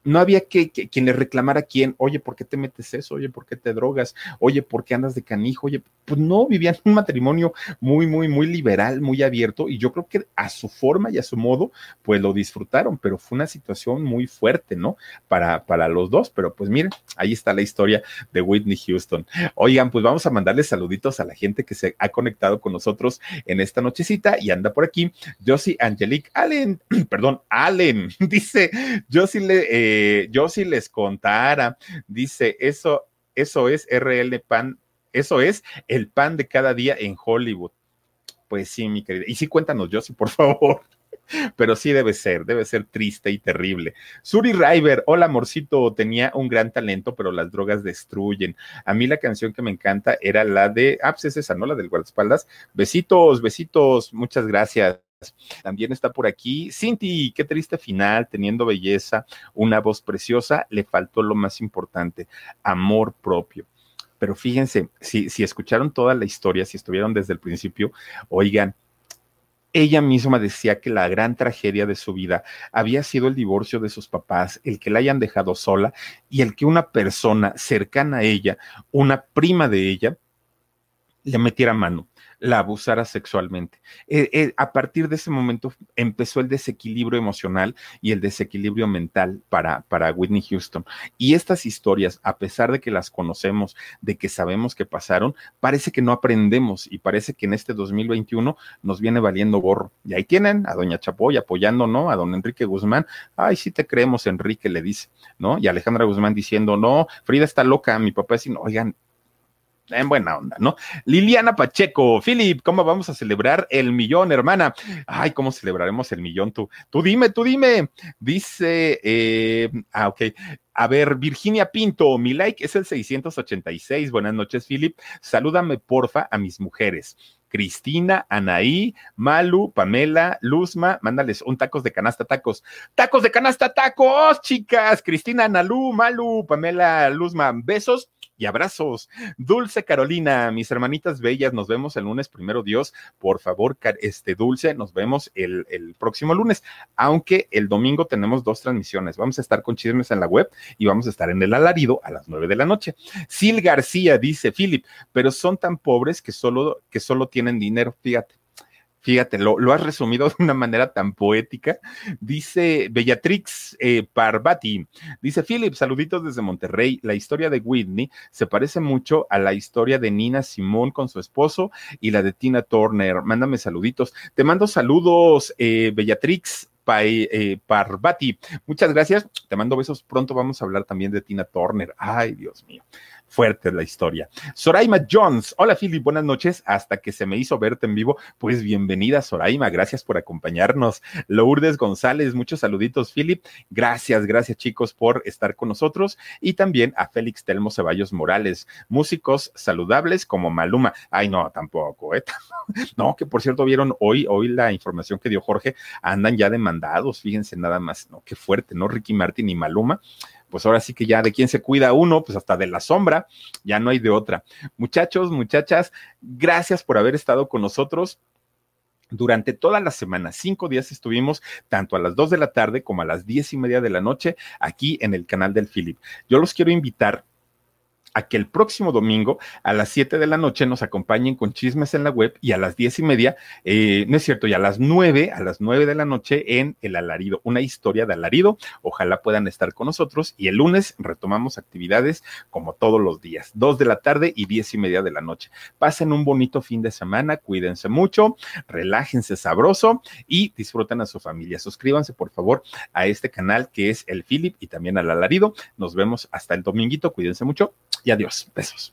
no había que, quien le reclamara a quién, oye, ¿por qué te metes eso? Oye, ¿por qué te drogas? Oye, ¿por qué andas de canijo? Oye, pues no, vivían un matrimonio muy, muy, muy liberal, muy abierto, y yo creo que a su forma y a su modo, pues lo disfrutaron, pero fue una situación muy fuerte, ¿no? Para, para los dos, pero pues miren, ahí está la historia de Whitney Houston. Oigan, pues vamos a mandarles saluditos a la gente que se ha conectado con nosotros en esta nochecita y anda por aquí. Josie Angelique Allen, <clears throat> perdón, Allen, <laughs> dice, sí le... Eh, yo si les contara, dice, eso, eso es RL Pan, eso es el pan de cada día en Hollywood. Pues sí, mi querida. Y sí, cuéntanos, Josie, por <laughs> favor. Pero sí debe ser, debe ser triste y terrible. Suri River, hola amorcito, tenía un gran talento, pero las drogas destruyen. A mí la canción que me encanta era la de, ah, pues es esa, ¿no? La del guardaespaldas. Besitos, besitos, muchas gracias. También está por aquí Cinti, qué triste final, teniendo belleza, una voz preciosa, le faltó lo más importante, amor propio. Pero fíjense, si, si escucharon toda la historia, si estuvieron desde el principio, oigan, ella misma decía que la gran tragedia de su vida había sido el divorcio de sus papás, el que la hayan dejado sola y el que una persona cercana a ella, una prima de ella, le metiera mano la abusara sexualmente. Eh, eh, a partir de ese momento empezó el desequilibrio emocional y el desequilibrio mental para, para Whitney Houston. Y estas historias, a pesar de que las conocemos, de que sabemos que pasaron, parece que no aprendemos y parece que en este 2021 nos viene valiendo gorro. Y ahí tienen a doña Chapoy apoyando, ¿no? A don Enrique Guzmán. Ay, sí te creemos, Enrique, le dice, ¿no? Y Alejandra Guzmán diciendo, no, Frida está loca, mi papá diciendo, oigan, en buena onda, ¿no? Liliana Pacheco, Philip, ¿cómo vamos a celebrar el millón, hermana? Ay, ¿cómo celebraremos el millón tú? Tú dime, tú dime. Dice, eh, ah, ok. A ver, Virginia Pinto, mi like es el 686. Buenas noches, Philip. Salúdame, porfa, a mis mujeres. Cristina, Anaí, Malu, Pamela, Luzma, mándales un tacos de canasta, tacos. Tacos de canasta, tacos, chicas. Cristina, Analu, Malu, Pamela, Luzma, besos y abrazos. Dulce Carolina, mis hermanitas bellas, nos vemos el lunes, primero Dios. Por favor, este Dulce, nos vemos el, el próximo lunes, aunque el domingo tenemos dos transmisiones. Vamos a estar con chismes en la web y vamos a estar en el alarido a las nueve de la noche. Sil García dice, Philip, pero son tan pobres que solo, que solo tienen dinero, fíjate. Fíjate, lo, lo, has resumido <laughs> de una manera tan poética. Dice Bellatrix eh, Parvati, dice Philip, saluditos desde Monterrey. La historia de Whitney se parece mucho a la historia de Nina Simón con su esposo y la de Tina Turner. Mándame saluditos. Te mando saludos, eh, Bellatrix. Eh, Parvati. Muchas gracias. Te mando besos. Pronto vamos a hablar también de Tina Turner. Ay, Dios mío fuerte la historia. Soraima Jones, hola Philip, buenas noches. Hasta que se me hizo verte en vivo, pues bienvenida Soraima, gracias por acompañarnos. Lourdes González, muchos saluditos Philip, gracias, gracias chicos por estar con nosotros y también a Félix Telmo Ceballos Morales, músicos saludables como Maluma. Ay, no, tampoco, ¿eh? <laughs> No, que por cierto vieron hoy, hoy la información que dio Jorge, andan ya demandados, fíjense nada más, ¿no? Qué fuerte, ¿no? Ricky Martin y Maluma pues ahora sí que ya de quién se cuida uno, pues hasta de la sombra, ya no hay de otra. Muchachos, muchachas, gracias por haber estado con nosotros. Durante toda la semana, cinco días estuvimos tanto a las dos de la tarde como a las diez y media de la noche aquí en el canal del Philip. Yo los quiero invitar a que el próximo domingo a las 7 de la noche nos acompañen con chismes en la web y a las diez y media, eh, no es cierto, y a las 9, a las 9 de la noche en El Alarido, una historia de Alarido. Ojalá puedan estar con nosotros y el lunes retomamos actividades como todos los días, 2 de la tarde y diez y media de la noche. Pasen un bonito fin de semana, cuídense mucho, relájense sabroso y disfruten a su familia. Suscríbanse por favor a este canal que es el Philip y también al Alarido. Nos vemos hasta el dominguito, cuídense mucho y adiós. Besos.